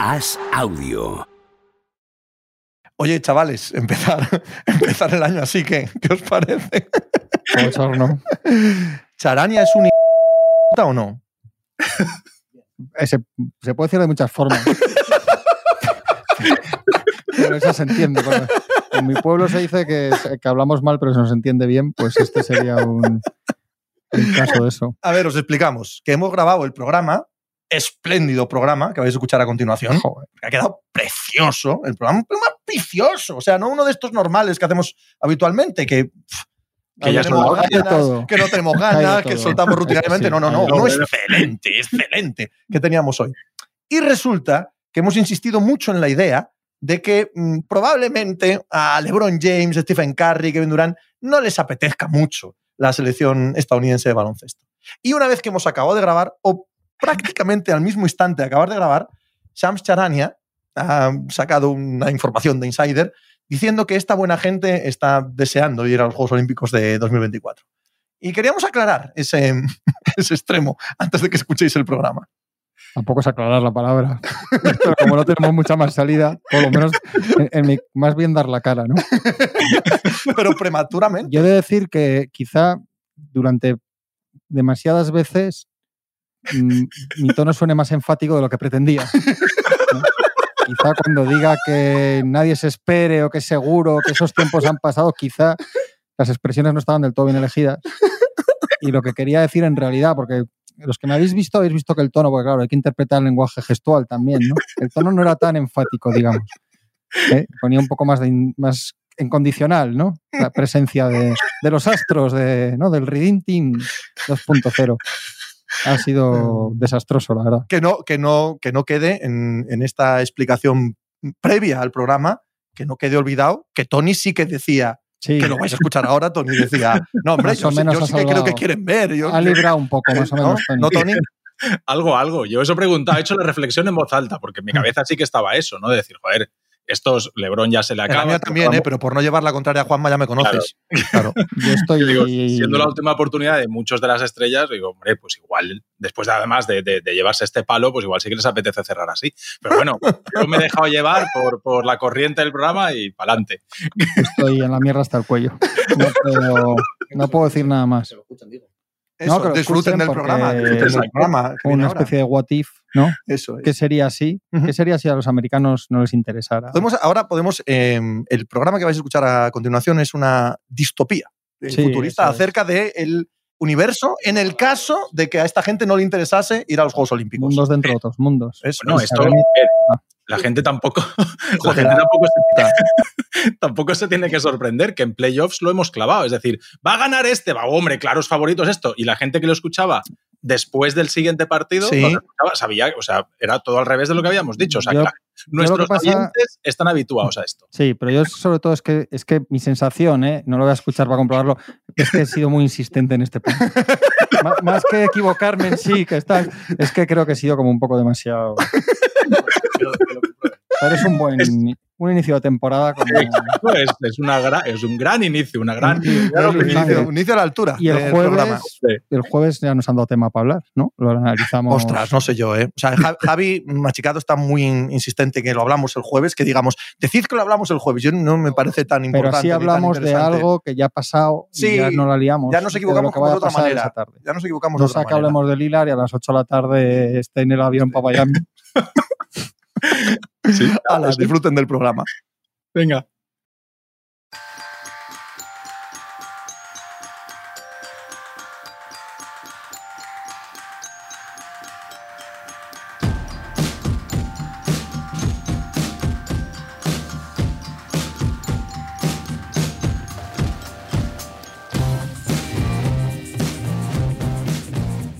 Haz audio. Oye, chavales, empezar, empezar el año así, ¿qué, ¿qué os parece? Bochorno. ¿Charania es un o no? Eh, Se, se puede decir de muchas formas. pero eso se entiende. porque En mi pueblo se dice que, que hablamos mal, pero se nos entiende bien. Pues este sería un, un caso de eso. A ver, os explicamos que hemos grabado el programa, espléndido programa que vais a escuchar a continuación. Joder. Ha quedado precioso el programa, un programa precioso. O sea, no uno de estos normales que hacemos habitualmente, que, pff, Que ya no tenemos ganas, que no tenemos ganas, que soltamos rutinariamente. Sí. No, no, no. No, Uno excelente, excelente que teníamos hoy. Y resulta que hemos insistido mucho en la idea de que mm, probablemente a LeBron James, Stephen Curry, Kevin Durant no les apetezca mucho la selección estadounidense de baloncesto. Y una vez que hemos acabado de grabar, o prácticamente al mismo instante de acabar de grabar, Shams Charania ha sacado una información de Insider diciendo que esta buena gente está deseando ir a los Juegos Olímpicos de 2024. Y queríamos aclarar ese, ese extremo antes de que escuchéis el programa. Tampoco es aclarar la palabra. Pero como no tenemos mucha más salida, por lo menos en- en mi- más bien dar la cara, ¿no? Pero prematuramente. Yo he de decir que quizá durante demasiadas veces mi tono suene más enfático de lo que pretendía. ¿no? Quizá cuando diga que nadie se espere o que es seguro que esos tiempos han pasado, quizá las expresiones no estaban del todo bien elegidas. Y lo que quería decir en realidad, porque los que me habéis visto, habéis visto que el tono, porque claro, hay que interpretar el lenguaje gestual también, ¿no? El tono no era tan enfático, digamos. ¿eh? Ponía un poco más, de in- más en condicional, ¿no? La presencia de, de los astros, de, ¿no? del Reading Team 2.0. Ha sido desastroso, la verdad. Que no, que no, que no quede en, en esta explicación previa al programa, que no quede olvidado que Tony sí que decía, Sí, que lo vais a escuchar ahora, Tony decía, no, hombre, Más yo, menos yo sí que creo que quieren ver. Yo, ha librado un poco, más o ¿no? menos. Tony. ¿No, Tony? Algo, algo. Yo eso he preguntado, he hecho la reflexión en voz alta, porque en mi cabeza sí que estaba eso, ¿no? De decir, joder, estos Lebron ya se le acaba. la mía también, ¿eh? pero por no llevar la contraria a Juanma ya me conoces. Claro. Yo estoy. Digo, siendo la última oportunidad de muchos de las estrellas, digo, hombre, pues igual, después de, además de, de- de llevarse este palo, pues igual sí que les apetece cerrar así. Pero bueno, yo me he dejado llevar por, por la corriente del programa y para adelante. estoy en la mierda hasta el cuello. No puedo, no puedo decir nada más. Eso, No, que disfruten escuchen del programa. Disfruten del programa. Una especie de what if, ¿no? Eso es. ¿Qué sería así? ¿Qué sería si a los americanos no les interesara? Podemos, ahora podemos. eh, el programa que vais a escuchar a continuación es una distopía eh, Sí, futurista acerca del universo en el caso de que a esta gente no le interesase ir a los Juegos Olímpicos. Mundos dentro de otros mundos. Eso No, es. esto, eh, la gente tampoco, la gente tampoco se, tampoco se tiene que sorprender que en playoffs lo hemos clavado. Es decir, va a ganar este, va, hombre, claros favoritos esto. Y la gente que lo escuchaba después del siguiente partido, Sí. sabía, o sea, era todo al revés de lo que habíamos dicho. O sea, Yo- la- nuestros pasa- oyentes están habituados a esto. Sí, pero yo sobre todo es que es que mi sensación, ¿eh? no lo voy a escuchar para comprobarlo, es que he sido muy insistente en este punto. Má- Más que equivocarme en sí, que está, es que creo que he sido como un poco demasiado. Pero es un buen Es- un inicio de temporada como, es, es una gra- es un gran inicio, una gran. Sí, Claro, Sí, un inicio, sí. un inicio a la altura y el jueves, programa. el jueves ya nos han dado tema para hablar, ¿no? Lo analizamos. Ostras, no sé yo, ¿eh? O sea, Ja- Javi Machicado está muy in- insistente que lo hablamos el jueves, que digamos, decid que lo hablamos el jueves. Yo no me parece tan pero importante. así ni tan hablamos de algo que ya ha pasado y Sí, ya no la liamos. ya nos de equivocamos de a otra manera. tarde. Ya nos equivocamos No de otra sea que manera. hablemos de Lilar y a las 8 de la tarde esté en el avión para Miami. Sí, disfruten del programa. Venga.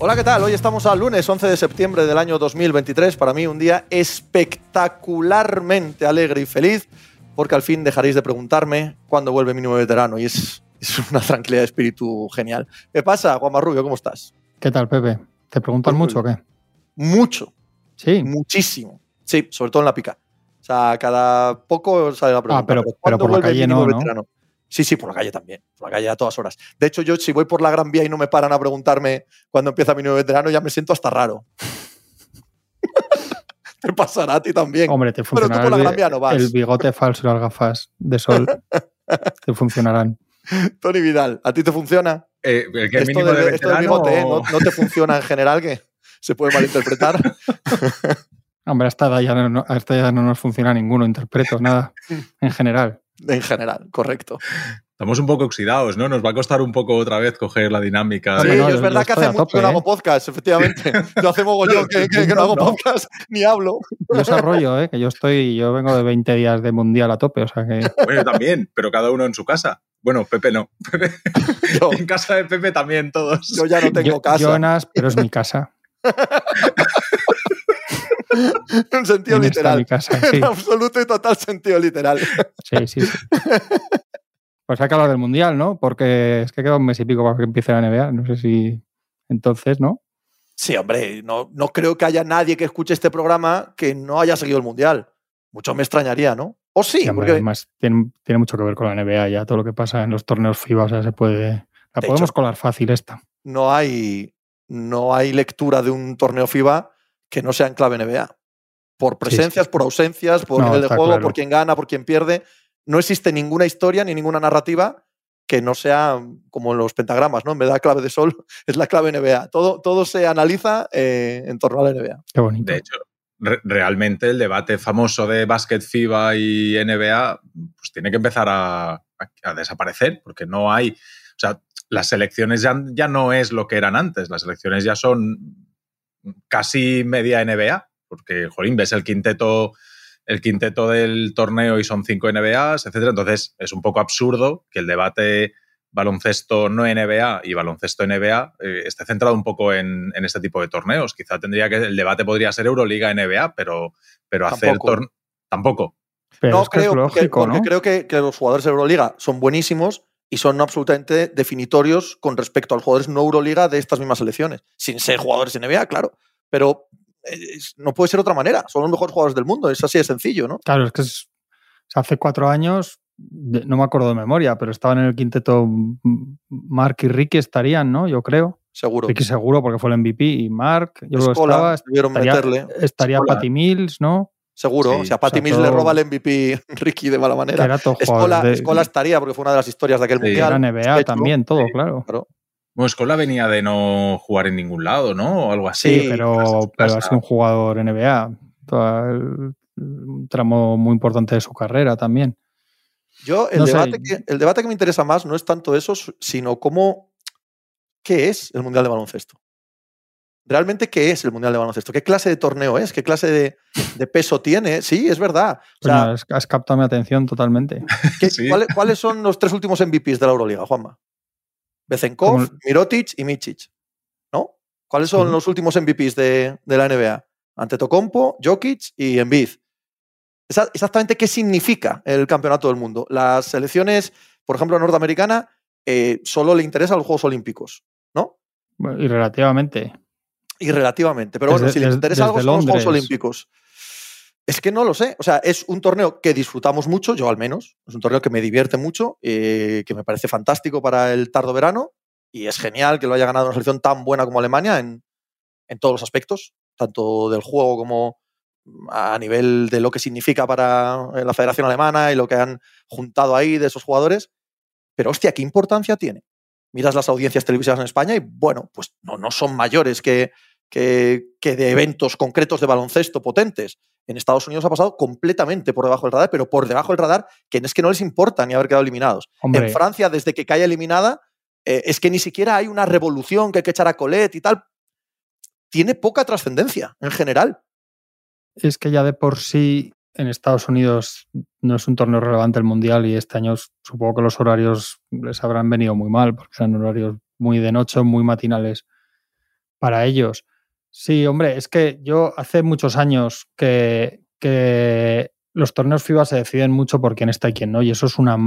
Hola, ¿qué tal? Hoy estamos al lunes 11 de septiembre del año 2023. Para mí un día espectacularmente alegre y feliz, porque al fin dejaréis de preguntarme cuándo vuelve mi nuevo veterano y es, es una tranquilidad de espíritu genial. ¿Qué pasa, Juan Marrubio? ¿Cómo estás? ¿Qué tal, Pepe? ¿Te preguntan mucho o qué? Mucho, Sí. muchísimo. Sí, sobre todo en la pica. O sea, cada poco sale la pregunta. Ah, pero- ¿cuándo pero por la calle ¿no? veterano? Sí, sí, por la calle también. Por la calle a todas horas. De hecho, yo si voy por la Gran Vía y no me paran a preguntarme cuándo empieza mi nuevo veterano, ya me siento hasta raro. te pasará a ti también. Hombre, te Pero tú funcionará con la el, Gran Vía no vas. el bigote falso y las gafas de sol. te funcionarán. Tony Vidal, ¿a ti te funciona? Eh, el que Esto, mínimo del- de esto del bigote, ¿eh? ¿No, no te funciona en general que se puede malinterpretar? Hombre, a esta edad ya no, a esta edad no nos funciona ninguno, interpreto nada en general. En general, correcto. Estamos un poco oxidados, ¿no? Nos va a costar un poco otra vez coger la dinámica. Sí, de- no, es verdad que hace a mucho tope, que no ¿eh? hago podcast, efectivamente. Yo hace mogollón que, que- que no hago No. podcast ni hablo. Yo ese rollo, ¿eh? que yo estoy, yo vengo de 20 días de mundial a tope, o sea que Bueno, yo también, pero cada uno en su casa. Bueno, Pepe no. Yo, en casa de Pepe también todos. yo ya no tengo yo- casa. Jonas, pero es mi casa. en sentido En literal. mi casa, sí, En absoluto y total sentido literal. sí, sí. sí. Pues hay que hablar del mundial, ¿no? Porque es que queda un mes y pico para que empiece la NBA. No sé si entonces, ¿no? Sí, hombre, no, no creo que haya nadie que escuche este programa que no haya seguido el Mundial. Mucho me extrañaría, ¿no? O sí, Sí, hombre, porque además tiene, tiene mucho que ver con la NBA ya, todo lo que pasa en los torneos FIBA, o sea, se puede. La De podemos hecho- colar fácil esta. no hay, no hay lectura de un torneo FIBA que no sea en clave NBA. Por presencias, por ausencias, por No, nivel de juego, claro. por quién gana, por quién pierde. No existe ninguna historia ni ninguna narrativa que no sea como los pentagramas, ¿no? En vez de la clave de sol, es la clave NBA. Todo, todo se analiza eh, en torno a la NBA. Qué bonito. De hecho, re- realmente el debate famoso de básquet FIBA y NBA pues tiene que empezar a, a- a desaparecer porque no hay, o sea, las selecciones ya, ya no es lo que eran antes, las selecciones ya son casi media NBA, porque, jolín, ves el quinteto, el quinteto del torneo y son cinco NBAs, etcétera, entonces es un poco absurdo que el debate baloncesto no NBA y baloncesto NBA eh, esté centrado un poco en, en este tipo de torneos. Quizá tendría que el debate podría ser Euroliga NBA, pero, pero hacer Tampoco. torneo tampoco. Pero no es que creo, es porque- lógico, porque, ¿no? creo que, que los jugadores de Euroliga son buenísimos y son absolutamente definitorios con respecto a los jugadores no Euroliga de estas mismas selecciones. Sin ser jugadores de NBA, claro. Pero eh, es- no puede ser de otra manera. Son los mejores jugadores del mundo. Es así de sencillo, ¿no? Claro, es que es- hace cuatro años, no me acuerdo de memoria, pero estaban en el quinteto Mark y Ricky estarían, ¿no? Yo creo. Seguro. Ricky seguro porque fue el MVP y Mark, yo Escola, estaba. debieron Estaría, meterle. estaría Escola. Patty Mills, ¿no? Seguro. Sí, si a Patty o sea, Mills le roba el MVP Ricky de mala manera. era todo Escola, de, Escola estaría porque fue una de las historias de aquel Sí. mundial. era NBA también, todo, Sí. claro. Claro. Bueno, Escola venía de no jugar en ningún lado, ¿no? O algo así. Sí, pero, pero ha sido un jugador NBA. Todo el- un tramo muy importante de su carrera también. Yo, el, No sé. debate que, el debate que me interesa más no es tanto eso, sino cómo. ¿Qué es el Mundial de Baloncesto? ¿Realmente qué es el Mundial de Baloncesto? ¿Qué clase de torneo es? ¿Qué clase de, de peso tiene? Sí, es verdad. O sea, Coño, has, has captado mi atención totalmente. ¿qué- sí. ¿cuáles, cuáles son los tres últimos MVPs de la Euroliga, Juanma? Bezenkov, Mirotic y Michic. ¿No? ¿Cuáles son Sí. los últimos MVPs de, de la NBA? Antetokounmpo, Jokic y Embiid. Exactamente qué significa el campeonato del mundo. Las selecciones, por ejemplo, norteamericana, eh, solo le interesan los Juegos Olímpicos, ¿no? Y relativamente. Y relativamente. Pero bueno, Desde- si les interesa algo son los Juegos. Olímpicos. Es que no lo sé. O sea, es un torneo que disfrutamos mucho, yo al menos. Es un torneo que me divierte mucho, eh, que me parece fantástico para el tardo verano. Y es genial que lo haya ganado una selección tan buena como Alemania en, en todos los aspectos, tanto del juego como a nivel de lo que significa para eh, la Federación Alemana y lo que han juntado ahí de esos jugadores. Pero hostia, ¿qué importancia tiene? Miras las audiencias televisivas en España y bueno, pues no, no son mayores que, que, que de eventos concretos de baloncesto potentes. En Estados Unidos ha pasado completamente por debajo del radar, pero por debajo del radar, que es que no les importa ni haber quedado eliminados. Hombre, En Francia, desde que cae eliminada, eh, es que ni siquiera hay una revolución que hay que echar a Colet y tal. Tiene poca trascendencia en general. es que ya de por sí en Estados Unidos no es un torneo relevante el mundial y este año supongo que los horarios les habrán venido muy mal porque eran horarios muy de noche, muy matinales para ellos. Sí, hombre, es que yo hace muchos años que, que los torneos FIBA se deciden mucho por quién está y quién no, y eso es una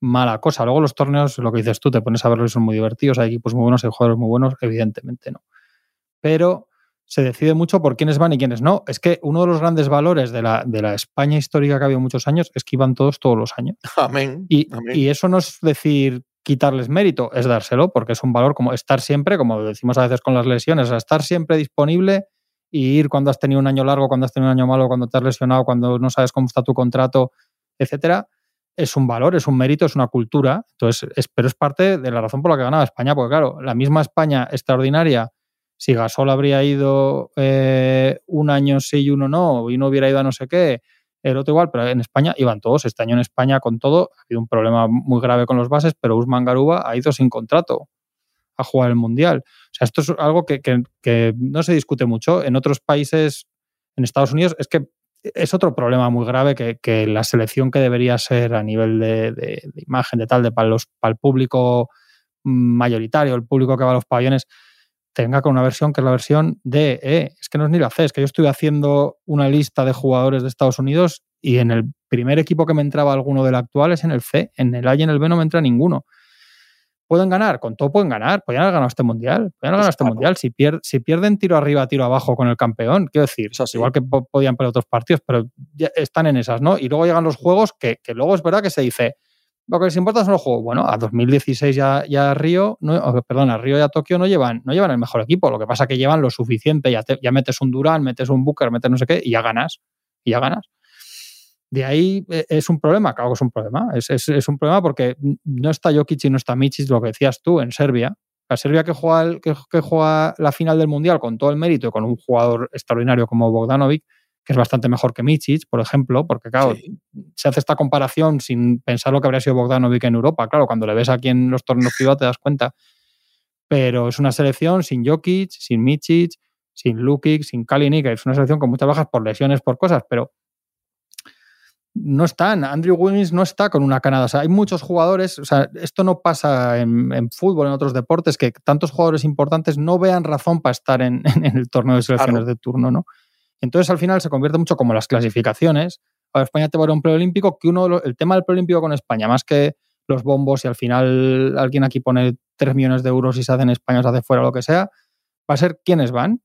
mala cosa. Luego los torneos, lo que dices tú, te pones a verlos y son muy divertidos, hay equipos muy buenos, hay jugadores muy buenos, evidentemente no. Pero se decide mucho por quiénes van y quiénes no. Es que uno de los grandes valores de la, de la España histórica que ha habido muchos años es que iban todos todos los años. Amén. Y, Amén. y eso no es decir quitarles mérito, es dárselo, porque es un valor como estar siempre, como decimos a veces con las lesiones, estar siempre disponible y ir cuando has tenido un año largo, cuando has tenido un año malo, cuando te has lesionado, cuando no sabes cómo está tu contrato, etcétera, es un valor, es un mérito, es una cultura. Entonces, es, pero es parte de la razón por la que ganaba España, porque claro, la misma España extraordinaria, si Gasol habría ido eh, un año sí y uno no, y no hubiera ido a no sé qué, el otro igual, pero en España iban todos. Este año en España con todo, ha habido un problema muy grave con los bases, pero Usman Garuba ha ido sin contrato a jugar el Mundial. O sea, esto es algo que, no se discute mucho. En otros países, en Estados Unidos, es que es otro problema muy grave que, la selección que debería ser a nivel de, imagen, de tal, de para, los, para el público mayoritario, el público que va a los pabellones, tenga con una versión que es la versión de E. Es que no es ni la C, es que yo estoy haciendo una lista de jugadores de Estados Unidos y en el primer equipo que me entraba alguno del actual es en el C, en el A y en el B no me entra ninguno. ¿Pueden ganar? Con todo pueden ganar. Podrían haber ganado este mundial. Podrían haber ganado este mundial. Si, pier si, pierden tiro arriba, tiro abajo con el campeón, quiero decir, igual que podían perder otros partidos, pero ya están en esas, ¿no? Y luego llegan los juegos que, que luego es verdad que se dice, lo que les importa son los juegos. Bueno, a 2016 ya, ya Río, no, perdón, a Río y a Tokio no llevan, no llevan el mejor equipo. Lo que pasa es que llevan lo suficiente. Ya, te, ya metes un Durán, metes un Booker, metes no sé qué, y ya ganas. Y ya ganas. De ahí eh, es un problema, claro que es un problema. Es, es, es, un problema porque no está Jokic y no está Michis, lo que decías tú, en Serbia. La Serbia que juega, el, que, que juega la final del Mundial con todo el mérito y con un jugador extraordinario como Bogdanovic, que es bastante mejor que Michic, por ejemplo, porque claro, sí. se hace esta comparación sin pensar lo que habría sido Bogdanovic en Europa. Claro, cuando le ves aquí en los torneos privados te das cuenta. Pero es una selección sin Jokic, sin Michic, sin Lukic, sin Kalinic, es una selección con muchas bajas por lesiones, por cosas, pero no están. Andrew Wiggins no está con una Canadá. O sea, hay muchos jugadores. O sea, esto no pasa en, en, fútbol, en otros deportes, que tantos jugadores importantes no vean razón para estar en, en el torneo de selecciones claro. de turno, ¿no? Entonces, al final se convierte mucho como las clasificaciones. A España te va a un preolímpico, que uno, el tema del preolímpico con España, más que los bombos y al final alguien aquí pone 3 millones de euros y se hace en España, se hace fuera, lo que sea, va a ser quiénes van.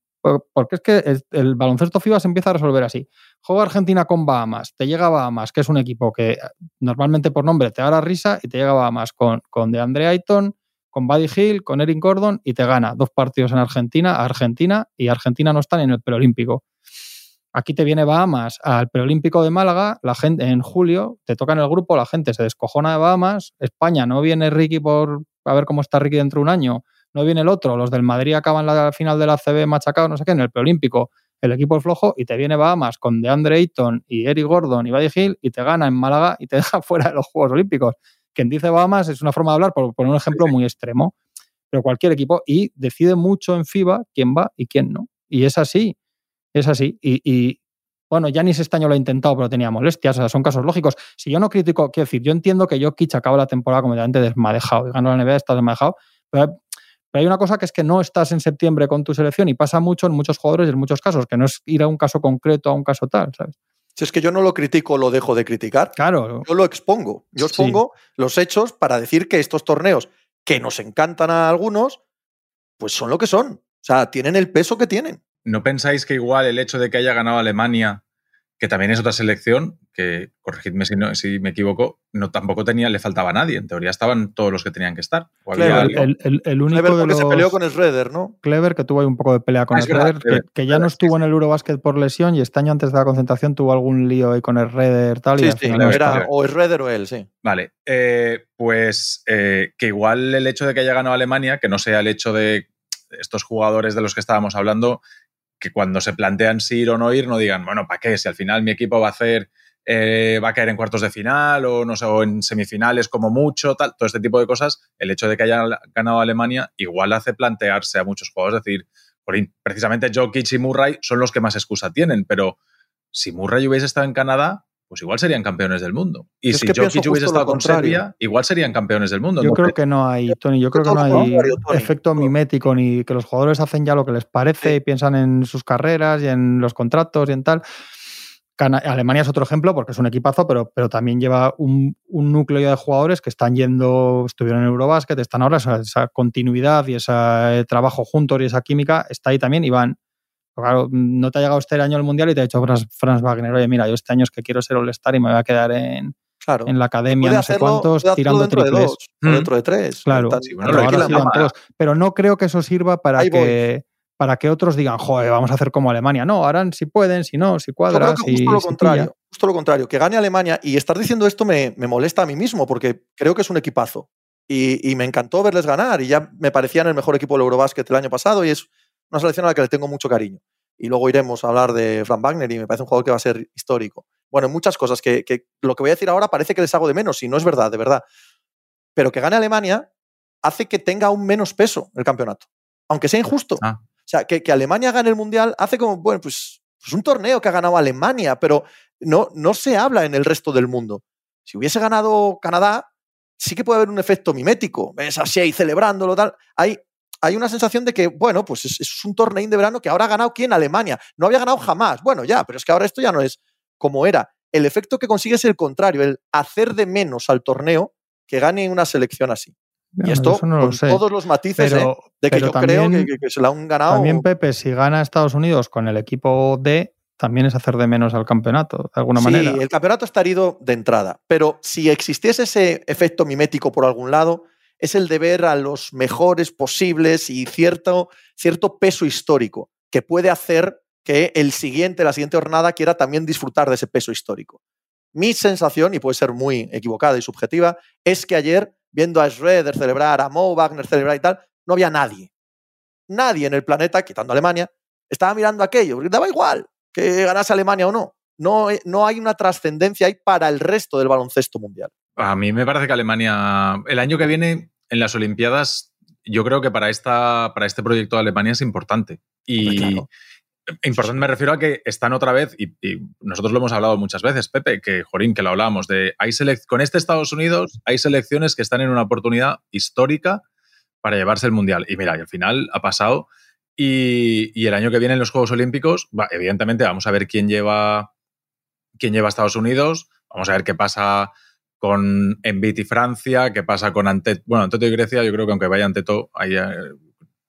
Porque es que el, baloncesto FIBA se empieza a resolver así. Juega Argentina con Bahamas, te llega Bahamas, que es un equipo que normalmente por nombre te da la risa, y te llega Bahamas con, con DeAndre Ayton, con Buddy Hill, con Eric Gordon, y te gana dos partidos en Argentina, Argentina, y Argentina no está en el preolímpico. Aquí te viene Bahamas al preolímpico de Málaga, la gente en julio, te toca en el grupo, la gente se descojona de Bahamas, España no viene Ricky por a ver cómo está Ricky dentro de un año, no viene el otro, los del Madrid acaban la final de la CB machacados, no sé qué, en el preolímpico, el equipo es flojo y te viene Bahamas con DeAndre Ayton y Eric Gordon y Buddy Hill y te gana en Málaga y te deja fuera de los Juegos Olímpicos. Quien dice Bahamas es una forma de hablar, por poner un ejemplo muy extremo, pero cualquier equipo y decide mucho en FIBA quién va y quién no. Y es así, es así. Y, y bueno, Yanis este año lo ha intentado, pero tenía molestias, o sea, son casos lógicos. Si yo no critico, quiero decir, yo entiendo que Jokic acaba la temporada completamente desmadejado y ganó la NBA, está desmadejado, pero pero hay una cosa que es que no estás en septiembre con tu selección y pasa mucho en muchos jugadores y en muchos casos, que no es ir a un caso concreto, a un caso tal, ¿sabes? Si es que yo no lo critico, lo dejo de criticar. Claro. Yo lo expongo. Yo expongo sí. los hechos para decir que estos torneos, que nos encantan a algunos, pues son lo que son. O sea, tienen el peso que tienen. ¿No pensáis que igual el hecho de que haya ganado Alemania que también es otra selección, que corregidme si, no, si me equivoco, no tampoco tenía, le faltaba a nadie. En teoría estaban todos los que tenían que estar. Clever, el, el, el, único Clever de los... se peleó con Schroeder, ¿no? Clever, que tuvo ahí un poco de pelea con ah, Schroeder, que, que, ya no estuvo en el Eurobasket por lesión y este año antes de la concentración tuvo algún lío ahí con Schroeder tal. Sí, y sí, no era o Schroeder o él, sí. Vale, eh, pues eh, que igual el hecho de que haya ganado Alemania, que no sea el hecho de estos jugadores de los que estábamos hablando, que cuando se plantean si ir o no ir, no digan, bueno, ¿para qué? Si al final mi equipo va a hacer, eh, va a caer en cuartos de final o no sé, o en semifinales como mucho, tal, todo este tipo de cosas, el hecho de que haya ganado Alemania igual hace plantearse a muchos jugadores, es decir, precisamente Jokic y Murray son los que más excusa tienen, pero si Murray hubiese estado en Canadá, pues igual serían campeones del mundo. Y es si Jokic hubiese estado con Serbia, igual serían campeones del mundo. Yo ¿no? creo que no hay, Tony, yo creo que no hay efecto mimético ni que los jugadores hacen ya lo que les parece sí. y piensan en sus carreras y en los contratos y en tal. Alemania es otro ejemplo porque es un equipazo, pero, pero también lleva un, un, núcleo de jugadores que están yendo, estuvieron en Eurobasket, están ahora, esa, esa continuidad y ese trabajo juntos y esa química está ahí también y van claro, no te ha llegado este año el Mundial y te ha dicho Franz, Franz Wagner, oye, mira, yo este año es que quiero ser All-Star y me voy a quedar en, claro. en la academia, no sé cuántos, tirando dentro triples. De dos, mm. Dentro de tres. Claro, sí, bueno, pero, ahora todos. pero no creo que eso sirva para que, para que otros digan, joder, vamos a hacer como Alemania. No, harán si pueden, si no, si cuadra. Yo creo que si, justo lo contrario, justo lo contrario, que gane Alemania y estar diciendo esto me, me molesta a mí mismo porque creo que es un equipazo y, y me encantó verles ganar y ya me parecían el mejor equipo del Eurobasket el año pasado y es una selección a la que le tengo mucho cariño. Y luego iremos a hablar de Frank Wagner y me parece un jugador que va a ser histórico. Bueno, muchas cosas que, que lo que voy a decir ahora parece que les hago de menos y no es verdad, de verdad. Pero que gane Alemania hace que tenga aún menos peso el campeonato, aunque sea injusto. Ah. O sea, que, que Alemania gane el Mundial hace como, bueno, pues, pues un torneo que ha ganado Alemania, pero no, no se habla en el resto del mundo. Si hubiese ganado Canadá, sí que puede haber un efecto mimético. Ves así ahí celebrándolo, tal. Hay, hay una sensación de que, bueno, pues es, es un torneo de verano que ahora ha ganado quién? Alemania. No había ganado jamás. Bueno, ya, pero es que ahora esto ya no es como era. El efecto que consigue es el contrario, el hacer de menos al torneo que gane una selección así. Y esto no con todos los matices Pero, ¿eh? de que yo creo que, que- que se la han ganado. También Pepe, si gana Estados Unidos con el equipo D, también es hacer de menos al campeonato, de alguna sí, manera. el campeonato está herido de entrada, pero si existiese ese efecto mimético por algún lado, es el de ver a los mejores posibles y cierto, cierto peso histórico que puede hacer que el siguiente, la siguiente jornada quiera también disfrutar de ese peso histórico. Mi sensación, y puede ser muy equivocada y subjetiva, es que ayer, viendo a Schroeder celebrar, a Mo Wagner celebrar y tal, no había nadie. Nadie en el planeta, quitando Alemania, estaba mirando aquello, porque daba igual que ganase Alemania o no. No, eh, no hay una trascendencia ahí para el resto del baloncesto mundial. A mí me parece que Alemania, el año que viene en las Olimpiadas, yo creo que para, esta, para este proyecto de Alemania es importante. Y claro. importante me refiero a que están otra vez, y, y nosotros lo hemos hablado muchas veces, Pepe, que Jorín, que lo hablábamos, de hay selec- con este Estados Unidos hay selecciones que están en una oportunidad histórica para llevarse el Mundial. Y mira, y al final ha pasado. Y, y el año que viene en los Juegos Olímpicos, va, evidentemente vamos a ver quién lleva, quién lleva a Estados Unidos, vamos a ver qué pasa con Embiid y Francia, qué pasa con Anteto. Bueno, Anteto y Grecia, yo creo que aunque vaya Anteto, eh,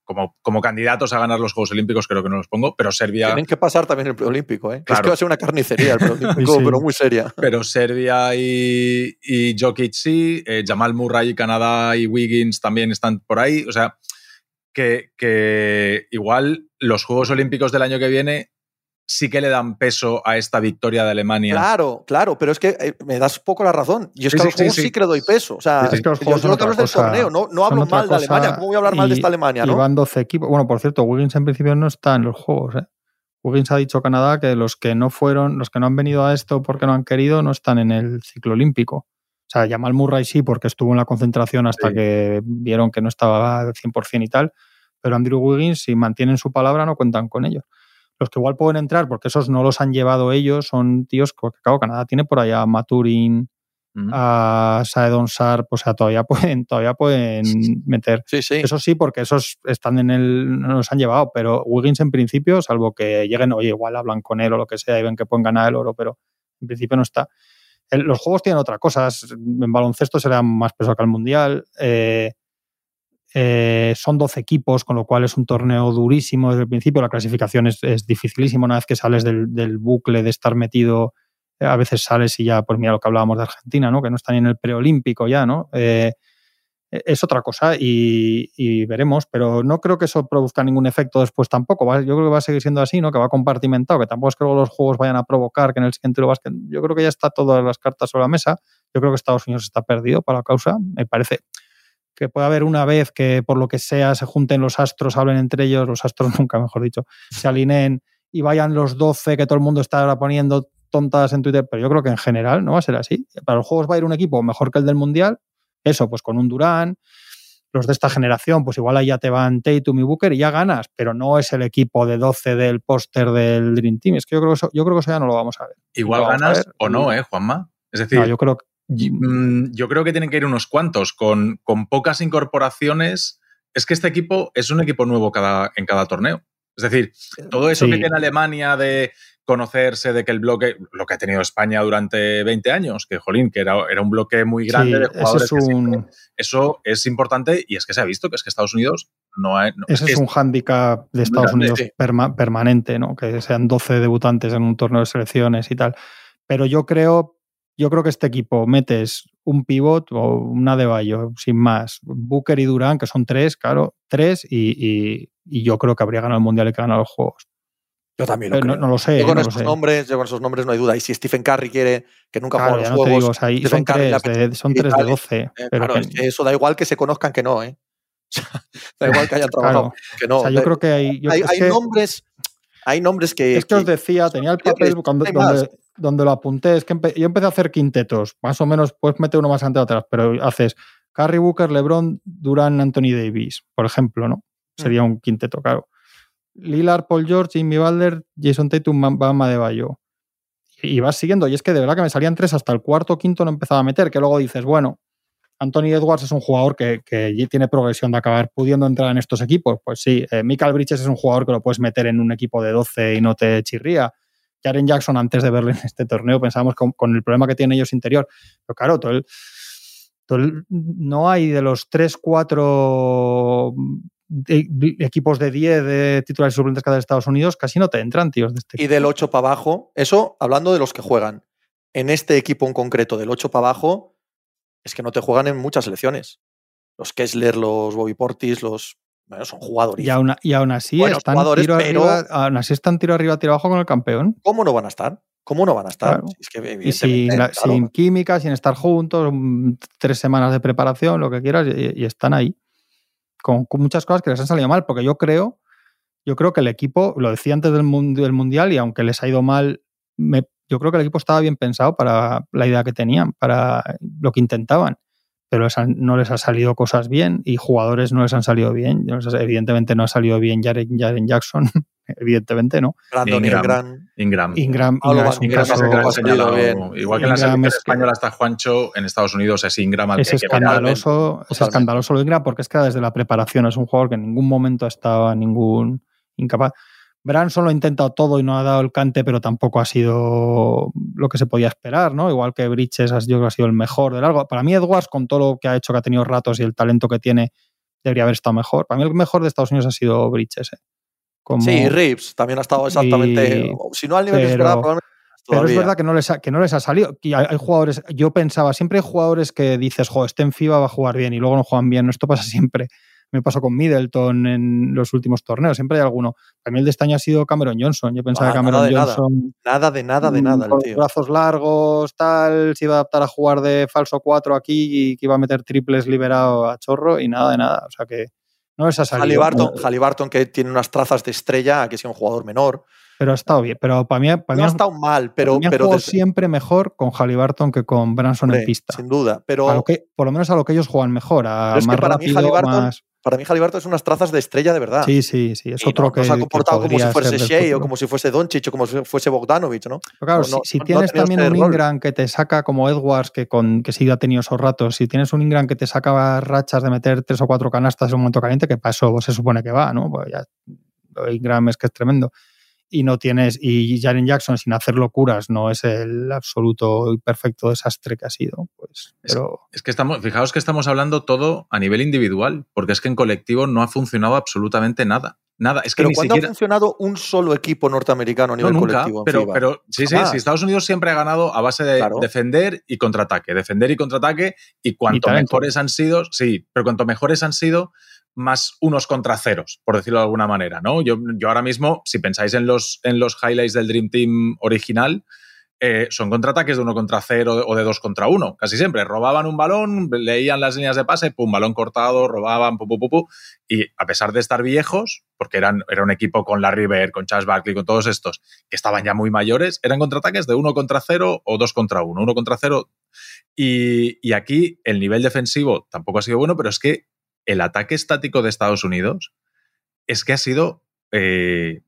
como, como candidatos a ganar los Juegos Olímpicos, creo que no los pongo, pero Serbia, Tienen que pasar también el preolímpico. ¿eh? Es que va a ser una carnicería el preolímpico, Sí. pero muy seria. pero Serbia y, y Jokic sí, eh, Jamal Murray y Canadá y Wiggins también están por ahí. O sea, que, que igual los Juegos Olímpicos del año que viene sí que le dan peso a esta victoria de Alemania. Claro, claro, pero es que eh, me das poco la razón. Y es Sí, que a sí, los juegos sí, sí, sí. que le doy peso. O sea, Sí, sí. Es que los yo juegos son solo que otra hablo del torneo, no, hablo mal de Alemania. ¿Cómo voy a hablar mal de esta Alemania, Y no? van 12 equipos. Bueno, por cierto, Wiggins en principio no está en los juegos. ¿eh? Wiggins ha dicho Canadá que los que no fueron, los que no han venido a esto porque no han querido, no están en el ciclo olímpico. O sea, Jamal Murray sí, porque estuvo en la concentración hasta Sí. que vieron que no estaba al 100% y tal. Pero Andrew Wiggins, si mantienen su palabra, no cuentan con ellos. Los que igual pueden entrar, porque esos no los han llevado ellos, son tíos que, claro, Canadá tiene por allá a Maturin, a Saedon Sharp, o sea, todavía pueden, todavía pueden meter. Sí, sí. Eso sí, porque esos están en el. no los han llevado, pero Wiggins en principio, salvo que lleguen, oye, igual hablan con él o lo que sea y ven que pueden ganar el oro, pero en principio no está. El- los juegos tienen otra cosa. En baloncesto será más peso que el mundial. eh, eh, son 12 equipos, con lo cual es un torneo durísimo desde el principio. La clasificación es, es dificilísima. Una vez que sales del, bucle de estar metido, a veces sales y ya, pues mira lo que hablábamos de Argentina, ¿no? que no están en el preolímpico ya, ¿no? Eh, es otra cosa y, veremos, pero no creo que eso produzca ningún efecto después tampoco. Yo creo que va a seguir siendo así, ¿no? Que va compartimentado, que tampoco es que los juegos vayan a provocar que en el siguiente lo basquen. Yo creo que ya está todas las cartas sobre la mesa. Yo creo que Estados Unidos está perdido para la causa. Me parece que puede haber una vez que por lo que sea se junten los astros, hablen entre ellos, los astros nunca, mejor dicho, se alineen y vayan los 12 que todo el mundo está ahora poniendo tontas en Twitter, pero yo creo que en general no va a ser así. Para los juegos va a ir un equipo mejor que el del Mundial, eso, pues con un Durán, los de esta generación, pues igual ahí ya te van Tatum y Booker y ya ganas, pero no es el equipo de 12 del póster del Dream Team. Es que yo creo que eso, yo creo que eso ya no lo vamos a ver. Igual ganas ver. o no, ¿eh, Juanma? Es decir, No, yo creo que yo creo que tienen que ir unos cuantos. Con, con pocas incorporaciones, es que este equipo es un equipo nuevo cada, en cada torneo. Es decir, todo eso Sí. que tiene Alemania de conocerse, de que el bloque, lo que ha tenido España durante 20 años, que jolín, que era, era un bloque muy grande sí, de jugadores. es que siempre- un, eso es importante y es que se ha visto que es que Estados Unidos no ha. no- ese es un hándicap de Estados grande, Unidos sí. perma- permanente, ¿no? Que sean 12 debutantes en un torneo de selecciones y tal. Pero yo creo yo creo que este equipo metes un pivot o una de Bayo, sin más, Booker y Durán, que son tres, claro, tres, y, y- y yo creo que habría ganado el Mundial y que ganado los Juegos. Yo también lo no, creo. no lo sé, yo con no lo esos sé. nombres, yo con esos nombres no hay duda. Y si Stephen Curry quiere que nunca Claro, juegue ya los no juegos, digo, o sea, y Stephen son tres, de, son y tres de tal, 12. eh, pero claro, que- es que eso da igual que se conozcan que no, ¿eh? Da igual que hayan trabajado claro. que no. O sea, yo De- creo que hay. yo- hay, es hay que- nombres, hay nombres que. Es que os decía, tenía el papel cuando, donde, donde lo apunté. Es que yo empecé a hacer quintetos. Más o menos puedes meter uno más ante atrás, pero haces Curry Booker, LeBron, Durán, Anthony Davis, por ejemplo, ¿no? Sería un quinteto, claro. Lillard, Paul George, Jimmy Butler, Jason Tatum, Bama de Bayo. Y vas siguiendo. Y es que de verdad que me salían tres hasta el cuarto o quinto no empezaba a meter. Que luego dices, bueno, Anthony Edwards es un jugador que, que tiene progresión de acabar pudiendo entrar en estos equipos. Pues sí, eh, Michael Bridges es un jugador que lo puedes meter en un equipo de 12 y no te chirría. Jaren Jackson, antes de verle en este torneo, pensábamos con, el problema que tienen ellos interior. Pero claro, todo el- todo no hay de los 3, 4 equipos de 10 de titulares y suplentes cada de Estados Unidos, casi no te entran, tíos, de este Y del 8 para abajo, eso hablando de los que juegan. En este equipo en concreto, del 8 para abajo, es que no te juegan en muchas selecciones. Los Kessler, los Bobby Portis, los. Bueno, son jugadores. Y aún, y aún así Buenos están jugadores, tiro pero- arriba, aún así están tiro arriba, tiro abajo con el campeón. ¿Cómo no van a estar? ¿Cómo no van a estar? Claro. Si es que, Y sin, claro. sin química, sin estar juntos, mm, tres semanas de preparación, lo que quieras, y, y están ahí. Con, con muchas cosas que les han salido mal, porque yo creo, yo creo que el equipo, lo decía antes del, del Mundial, y aunque les ha ido mal, me- yo creo que el equipo estaba bien pensado para la idea que tenían, para lo que intentaban. Pero les han- no les han salido cosas bien y jugadores no les han salido bien. Evidentemente no ha salido bien Jaren, Jaren Jackson, evidentemente no. Brandon Ingram. Ingram. Ingram. Igual que en la selección es que- española está Juancho, en Estados Unidos es Ingram al Es que hay que escandaloso, es escandaloso lo de Ingram porque es que desde la preparación es un jugador que en ningún momento ha estado ningún incapaz. Branson lo ha intentado todo y no ha dado el cante, pero tampoco ha sido lo que se podía esperar, ¿no? Igual que Bridges yo creo que ha sido el mejor de largo. Para mí Edwards, con todo lo que ha hecho, que ha tenido ratos y el talento que tiene, debería haber estado mejor. Para mí el mejor de Estados Unidos ha sido Bridges. ¿eh? Como- Sí, Reeves también ha estado exactamente. Y- si no al nivel que pero- esperaba, probablemente Pero es verdad que no les ha, que no les ha salido. Y hay, hay jugadores, yo pensaba, siempre hay jugadores que dices, jo, este en FIBA va a jugar bien y luego no juegan bien. Esto pasa siempre. Me pasó con Middleton en los últimos torneos. Siempre hay alguno. Para mí el de este año ha sido Cameron Johnson. Yo pensaba Ah, que Cameron nada de nada. Johnson, Nada de nada de nada, el con tío. brazos largos, tal, se iba a adaptar a jugar de falso 4 aquí y que iba a meter triples liberado a chorro y nada de nada. O sea que no ha salido. Halliburton, Halliburton, que tiene unas trazas de estrella, que es un jugador menor. Pero ha estado bien. Pero para mí, para mí no ha ha- estado mal, pero, mí pero desde- siempre mejor con Halliburton que con Branson hombre, en pista. sin duda. Pero A lo que, por lo menos a lo que ellos juegan mejor, a es más para mí rápido, Halliburton más... para mí Halliburton es unas trazas de estrella de verdad. Sí, sí, sí. Es Y otro no, que no se ha comportado como si fuese Shea o como si fuese Doncic o como si fuese Bogdanovich, ¿no? Pero claro, no, si, si tienes también este un. Ingram que te saca como Edwards, que, con, que sí ha tenido esos ratos, si tienes un Ingram que te saca rachas de meter tres o cuatro canastas en un momento caliente, que para eso se supone que va, ¿no? Pues ya, Ingram es que es tremendo. Y no tienes, y Jaren Jackson sin hacer locuras no es el absoluto y perfecto desastre que ha sido. Pues, Es- pero Es que estamos, fijaos que estamos hablando todo a nivel individual, porque es que en colectivo no ha funcionado absolutamente nada. Nada, es que Pero ni ¿cuándo ha funcionado un solo equipo norteamericano a No, nivel nunca, colectivo? en pero, FIBA? pero sí, sí, Jamás. sí. Estados Unidos siempre ha ganado a base de Claro. defender y contraataque, defender y contraataque, y cuanto mejores han sido, sí, pero cuanto mejores han sido, más unos contra ceros, por decirlo de alguna manera, ¿no? Yo, yo ahora mismo, si pensáis en los, en los highlights del Dream Team original, eh, son contraataques de uno contra cero o de dos contra uno, casi siempre. Robaban un balón, leían las líneas de pase, pum, balón cortado, robaban, pu, pu, pu, pu. Y a pesar de estar viejos, porque eran, era un equipo con Larry Bird, con Charles Barkley, con todos estos, que estaban ya muy mayores, eran contraataques de uno contra cero o dos contra uno, uno contra cero. Y, y aquí el nivel defensivo tampoco ha sido bueno, pero es que el ataque estático de Estados Unidos es que ha sido eh,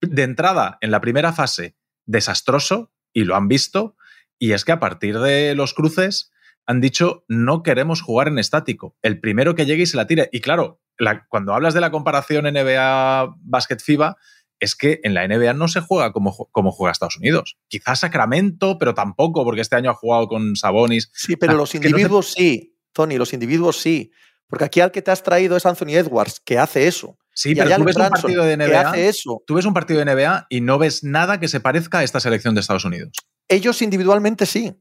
de entrada en la primera fase desastroso y lo han visto. Y es que a partir de los cruces han dicho no queremos jugar en estático. El primero que llegue y se la tire. Y claro, la- cuando hablas de la comparación NBA Basket FIBA, es que en la NBA no se juega como, como juega Estados Unidos. Quizás Sacramento, pero tampoco, porque este año ha jugado con Sabonis. Sí, pero Ah, los que no te- individuos sí, Tony, los individuos sí. Porque aquí al que te has traído es Anthony Edwards, que hace eso. Sí, y pero tú ves un partido de que NBA. hace eso. Tú ves un partido de NBA y no ves nada que se parezca a esta selección de Estados Unidos. Ellos individualmente sí.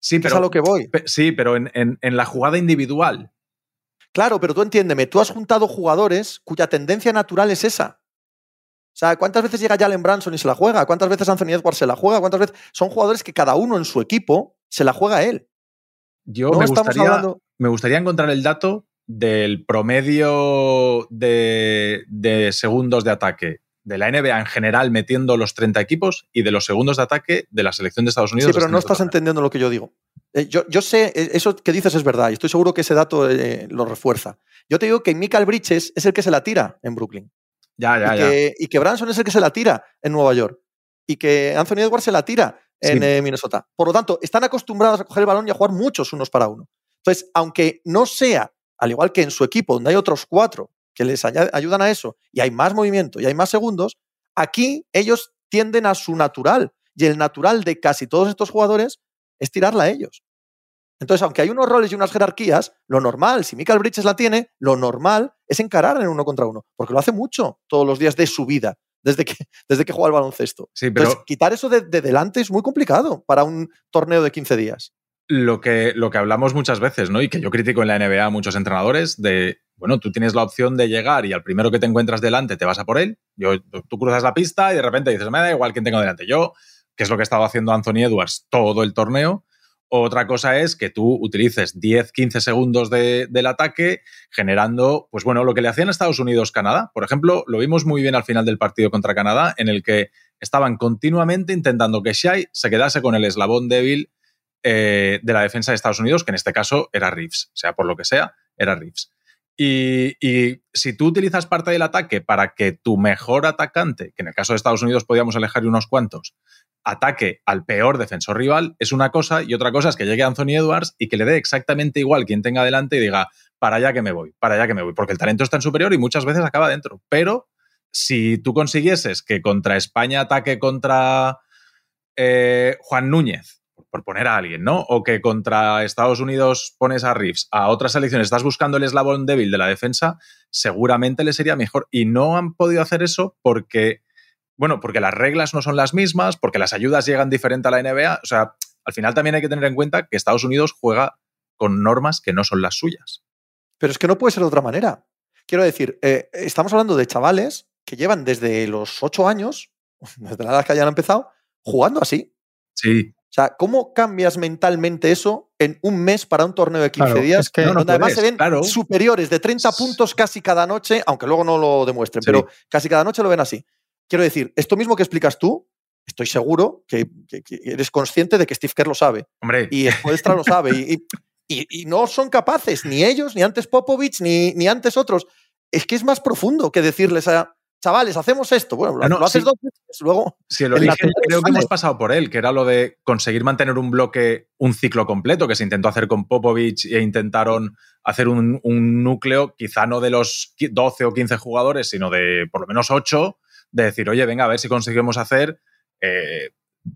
Sí, pero, es a lo que voy. sí, pero en, en- en la jugada individual. Claro, pero tú entiéndeme, tú has juntado jugadores cuya tendencia natural es esa. O sea, ¿cuántas veces llega Jalen Branson y se la juega? ¿Cuántas veces Anthony Edwards se la juega? ¿Cuántas veces? Son jugadores que cada uno en su equipo se la juega a él. Yo No me, estamos gustaría, hablando- me gustaría encontrar el dato del promedio de, de segundos de ataque de la NBA en general metiendo los 30 equipos y de los segundos de ataque de la selección de Estados Unidos. Sí, pero no estás entendiendo lo que yo digo. Eh, yo, yo sé, eh, eso que dices es verdad y estoy seguro que ese dato eh, lo refuerza. Yo te digo que Michael Bridges es el que se la tira en Brooklyn. Ya, ya, y, ya. que, y que Branson es el que se la tira en Nueva York. Y que Anthony Edwards se la tira en Sí. eh, Minnesota. Por lo tanto, están acostumbrados a coger el balón y a jugar muchos unos para uno. Entonces, aunque no sea, al igual que en su equipo, donde hay otros cuatro que les ayudan a eso, y hay más movimiento y hay más segundos, aquí ellos tienden a su natural. Y el natural de casi todos estos jugadores es tirarla a ellos. Entonces, aunque hay unos roles y unas jerarquías, lo normal, si Michael Bridges la tiene, lo normal es encarar en uno contra uno, porque lo hace mucho todos los días de su vida, desde que, desde que juega al baloncesto. Sí, pero Entonces, quitar eso de, de delante es muy complicado para un torneo de 15 días. Lo que, lo que hablamos muchas veces, ¿no? Y que yo critico en la NBA a muchos entrenadores, de, bueno, tú tienes la opción de llegar y al primero que te encuentras delante te vas a por él. Yo, tú cruzas la pista y de repente dices, me da igual quién tengo delante. Yo, que es lo que estaba haciendo Anthony Edwards todo el torneo. Otra cosa es que tú utilices 10, 15 segundos de- del ataque generando, pues bueno, lo que le hacían Estados Unidos-Canadá. Por ejemplo, lo vimos muy bien al final del partido contra Canadá, en el que estaban continuamente intentando que Shai se quedase con el eslabón débil eh, de la defensa de Estados Unidos, que en este caso era Reeves, sea por lo que sea, era Reeves. Y, si tú utilizas parte del ataque para que tu mejor atacante, que en el caso de Estados Unidos podíamos elegir unos cuantos, ataque al peor defensor rival, es una cosa, y otra cosa es que llegue Anthony Edwards y que le dé exactamente igual quien tenga delante y diga, para allá que me voy, para allá que me voy, porque el talento está en superior y muchas veces acaba dentro. Pero si tú consiguieses que contra España ataque contra eh, Juan Núñez, por poner a alguien, ¿no? O que contra Estados Unidos pones a Reeves, a otras selecciones, estás buscando el eslabón débil de la defensa, seguramente le sería mejor. Y no han podido hacer eso porque, bueno, porque las reglas no son las mismas, porque las ayudas llegan diferente a la NBA. O sea, al final también hay que tener en cuenta que Estados Unidos juega con normas que no son las suyas. Pero es que no puede ser de otra manera. Quiero decir, eh, estamos hablando de chavales que llevan desde los 8 años, desde la edad que hayan empezado, jugando así. Sí. O sea, ¿cómo cambias mentalmente eso en un mes para un torneo de 15 Claro, días? es que- no donde además se ven claro. superiores de 30 puntos casi cada noche, aunque luego no lo demuestren, Sí. pero casi cada noche lo ven así. Quiero decir, esto mismo que explicas tú, estoy seguro que, que- que eres consciente de que Steve Kerr lo sabe Hombre, y Spoelstra lo sabe y- y no son capaces, ni ellos, ni antes Popovich, ni, ni antes otros. Es que es más profundo que decirles a chavales, hacemos esto. Bueno, lo, Ah, no, lo haces sí. dos veces, luego Si el origen creo que hemos pasado por él, que era lo de conseguir mantener un bloque, un ciclo completo, que se intentó hacer con Popovich e intentaron hacer un, un núcleo, quizá no de los qui- 12 o 15 jugadores, sino de por lo menos 8, de decir, oye, venga, a ver si conseguimos hacer, eh,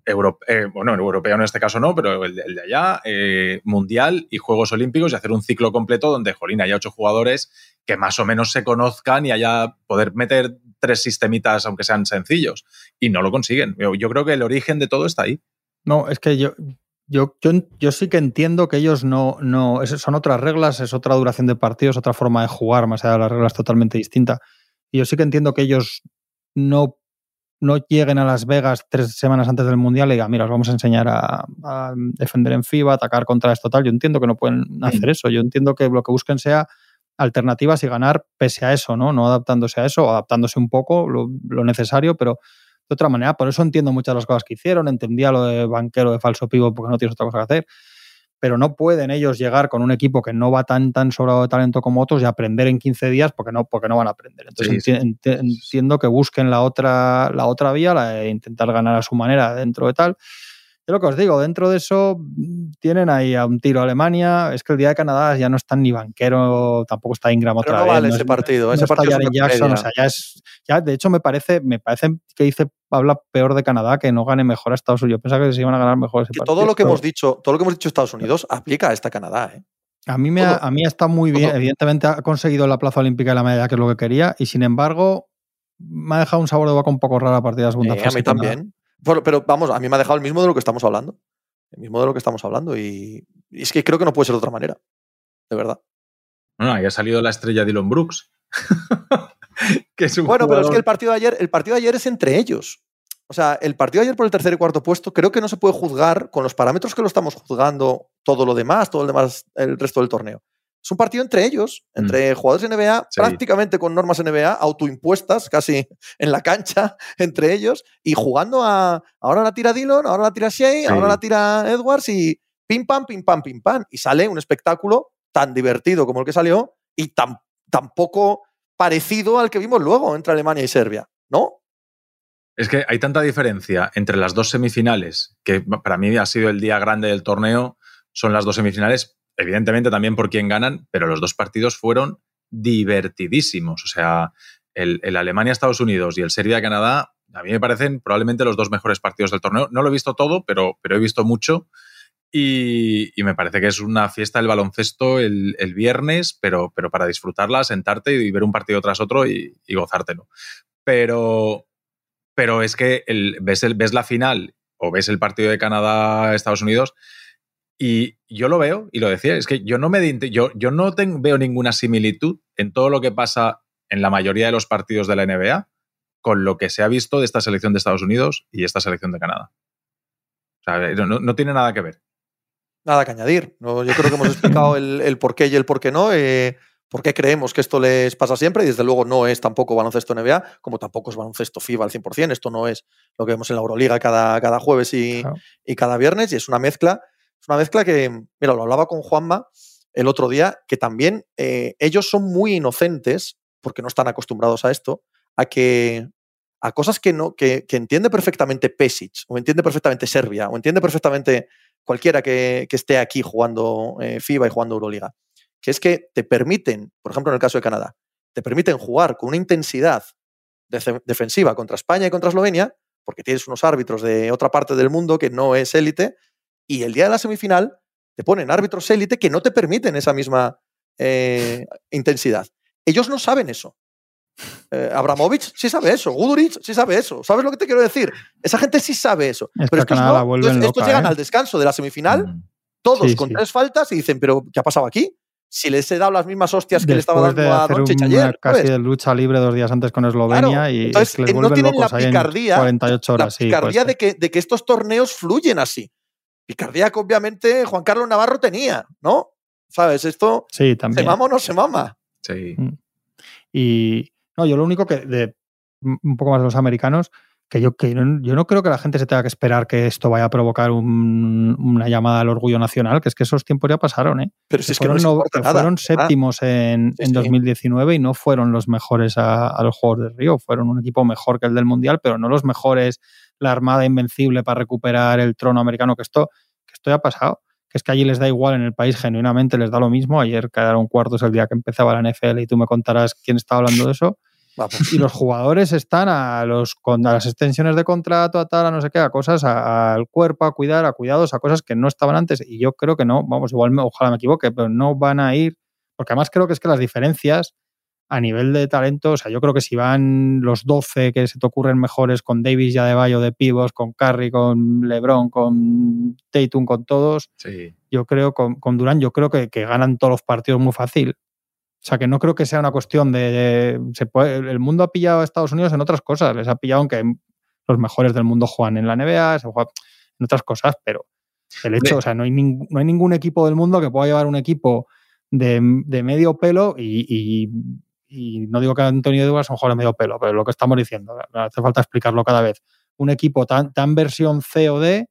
eh, bueno, europeo en este caso no, pero el, de- allá, eh, mundial y Juegos Olímpicos y hacer un ciclo completo donde, jolín, haya 8 jugadores que más o menos se conozcan y haya poder meter tres sistemitas, aunque sean sencillos y no lo consiguen. Yo, creo que el origen de todo está ahí. No, es que yo, yo, yo, sí que entiendo que ellos no, no. son otras reglas, es otra duración de partidos, otra forma de jugar, más allá de las reglas totalmente distinta. Y yo sí que entiendo que ellos no, no lleguen a Las Vegas tres semanas antes del Mundial y digan, mira, os vamos a enseñar a, a defender en FIBA, atacar contra esto tal. Yo entiendo que no pueden hacer eso. Yo entiendo que lo que busquen sea alternativas y ganar pese a eso, ¿no? No adaptándose a eso, adaptándose un poco lo, lo necesario, pero de otra manera. Por eso entiendo muchas de las cosas que hicieron, entendía lo de banquero de falso pivo porque no tienes otra cosa que hacer, pero no pueden ellos llegar con un equipo que no va tan tan sobrado de talento como otros y aprender en 15 días porque no, porque no van a aprender. Entonces Sí, enti- enti- entiendo que busquen la otra, la otra vía, la de intentar ganar a su manera dentro de tal. Es lo que os digo, dentro de eso mm, tienen ahí a un tiro a Alemania. Es que el día de Canadá ya no está ni banquero, tampoco está Ingram Pero otra no vez. vale no ese es- partido, no ese está partido es Jaren una Jackson, comedia. o sea, ya es, ya de hecho me parece, me parece que dice habla peor de Canadá que no gane mejor a Estados Unidos. Yo pensaba que se iban a ganar mejor ese Que partido. todo lo que hemos dicho, todo lo que hemos dicho Estados Unidos aplica a esta Canadá, ¿eh? a mí me ha, a mí está muy bien. Todo. Evidentemente ha conseguido la plaza olímpica y la medalla que es lo que quería y sin embargo me ha dejado un sabor de boca un poco raro a partir de la segunda Eh, a fase. mí Canadá. también. Pero, pero vamos, a mí me ha dejado el mismo de lo que estamos hablando. el mismo de lo que estamos hablando. Y, y es que creo que no puede ser de otra manera, de verdad. Bueno, ahí ha salido la estrella Dylan Brooks. que es un Bueno, pero es que el partido de ayer, el partido de ayer es entre ellos. O sea, el partido de ayer por el tercer y cuarto puesto creo que no se puede juzgar con los parámetros que lo estamos juzgando todo lo demás, todo el demás, el resto del torneo. Es un partido entre ellos, entre jugadores NBA, Sí. prácticamente con normas NBA, autoimpuestas casi en la cancha entre ellos, y jugando a ahora la tira Dillon, ahora la tira Shea, Sí. ahora la tira Edwards, y pim pam, pim pam, pim pam. Y sale un espectáculo tan divertido como el que salió y tan, tan poco parecido al que vimos luego entre Alemania y Serbia, ¿no? Es que hay tanta diferencia entre las dos semifinales, que para mí ha sido el día grande del torneo, son las dos semifinales, evidentemente también por quién ganan, pero los dos partidos fueron divertidísimos. O sea, el, el Alemania-Estados Unidos y el Serbia-Canadá, a mí me parecen probablemente los dos mejores partidos del torneo. No lo he visto todo, pero, pero he visto mucho. Y, y me parece que es una fiesta del baloncesto el, el viernes, pero, pero para disfrutarla, sentarte y ver un partido tras otro y, y gozártelo. Pero, pero es que el, ves, el, ves la final o ves el partido de Canadá-Estados Unidos y yo lo veo y lo decía, es que yo no, me, yo, yo no ten- veo ninguna similitud en todo lo que pasa en la mayoría de los partidos de la NBA con lo que se ha visto de esta selección de Estados Unidos y esta selección de Canadá. O sea, no, no- no tiene nada que ver. Nada que añadir. ¿no? Yo creo que hemos explicado el, el por qué y el por qué no. eh, por qué creemos que esto les pasa siempre y desde luego no es tampoco baloncesto NBA, como tampoco es baloncesto FIBA al 100%. Esto no es lo que vemos en la Euroliga cada, cada jueves y, Claro. y cada viernes y es una mezcla. Es una mezcla que, mira, lo hablaba con Juanma el otro día, que también eh, ellos son muy inocentes, porque no están acostumbrados a esto, a que a cosas que no que, entiende perfectamente Pesic, o entiende perfectamente Serbia, o entiende perfectamente cualquiera que, que esté aquí jugando eh, FIBA y jugando Euroliga, que es que te permiten, por ejemplo en el caso de Canadá, te permiten jugar con una intensidad defensiva contra España y contra Eslovenia, porque tienes unos árbitros de otra parte del mundo que no es élite, y el día de la semifinal te ponen árbitros élite que no te permiten esa misma eh, intensidad. Ellos no saben eso. Eh, Abramovich sí sabe eso, Guduric sí sabe eso. ¿Sabes lo que te quiero decir? Esa gente sí sabe eso. Es que pero estos no. estos llegan ¿eh? al descanso de la semifinal, Mm. todos Sí, con sí. tres faltas y dicen, pero ¿qué ha pasado aquí? Si les he dado las mismas hostias que le estaba de dando a Doncic ayer. casi ¿sabes? de lucha libre dos días antes con Eslovenia Claro. y Entonces, es que les no tienen la picardía, 48 la sí, picardía puede de ser. que, de que estos torneos fluyen así. Picardía que obviamente Juan Carlos Navarro tenía, ¿no? ¿Sabes? Esto Sí, se también. mama o no se mama. Sí. Y no, yo lo único que de un poco más de los americanos, que yo, que no- yo no creo que la gente se tenga que esperar que esto vaya a provocar un- una llamada al orgullo nacional, que es que esos tiempos ya pasaron, ¿eh? Pero si Que es que no fueron, les no- importa que nada. fueron Ah, séptimos en, Sí, en sí. 2019 y no fueron los mejores a, a los Juegos de Río. Fueron un equipo mejor que el del Mundial, pero no los mejores, la Armada Invencible para recuperar el trono americano, que esto, que esto ya ha pasado. Que es que allí les da igual, en el país genuinamente les da lo mismo. Ayer quedaron cuartos el día que empezaba la NFL y tú me contarás quién está hablando de eso. Vamos. Y los jugadores están a, los, con, a las extensiones de contrato, a tal, a no sé qué, a cosas, al cuerpo, a cuidar, a cuidados, a cosas que no estaban antes. Y yo creo que no, vamos, igual me- ojalá me equivoque, pero no van a ir, porque además creo que es que las diferencias a nivel de talento, o sea, yo creo que si van los 12 que se te ocurren mejores con Davis y Adebayo de pivos, con Curry, con LeBron, con Tatum, con todos, sí. yo creo, con, con Durán, yo creo que, que ganan todos los partidos muy fácil. O sea, que no creo que sea una cuestión de... de- se puede- el mundo ha pillado a Estados Unidos en otras cosas. Les ha pillado en que los mejores del mundo juegan en la NBA, se en otras cosas, pero el hecho, o sea, no hay, ning- no hay ningún equipo del mundo que pueda llevar un equipo de, de medio pelo y, y- y no digo que Antonio Edwards es un jugador de medio pelo, pero lo que estamos diciendo, no hace falta explicarlo cada vez. Un equipo tan, tan versión C o D,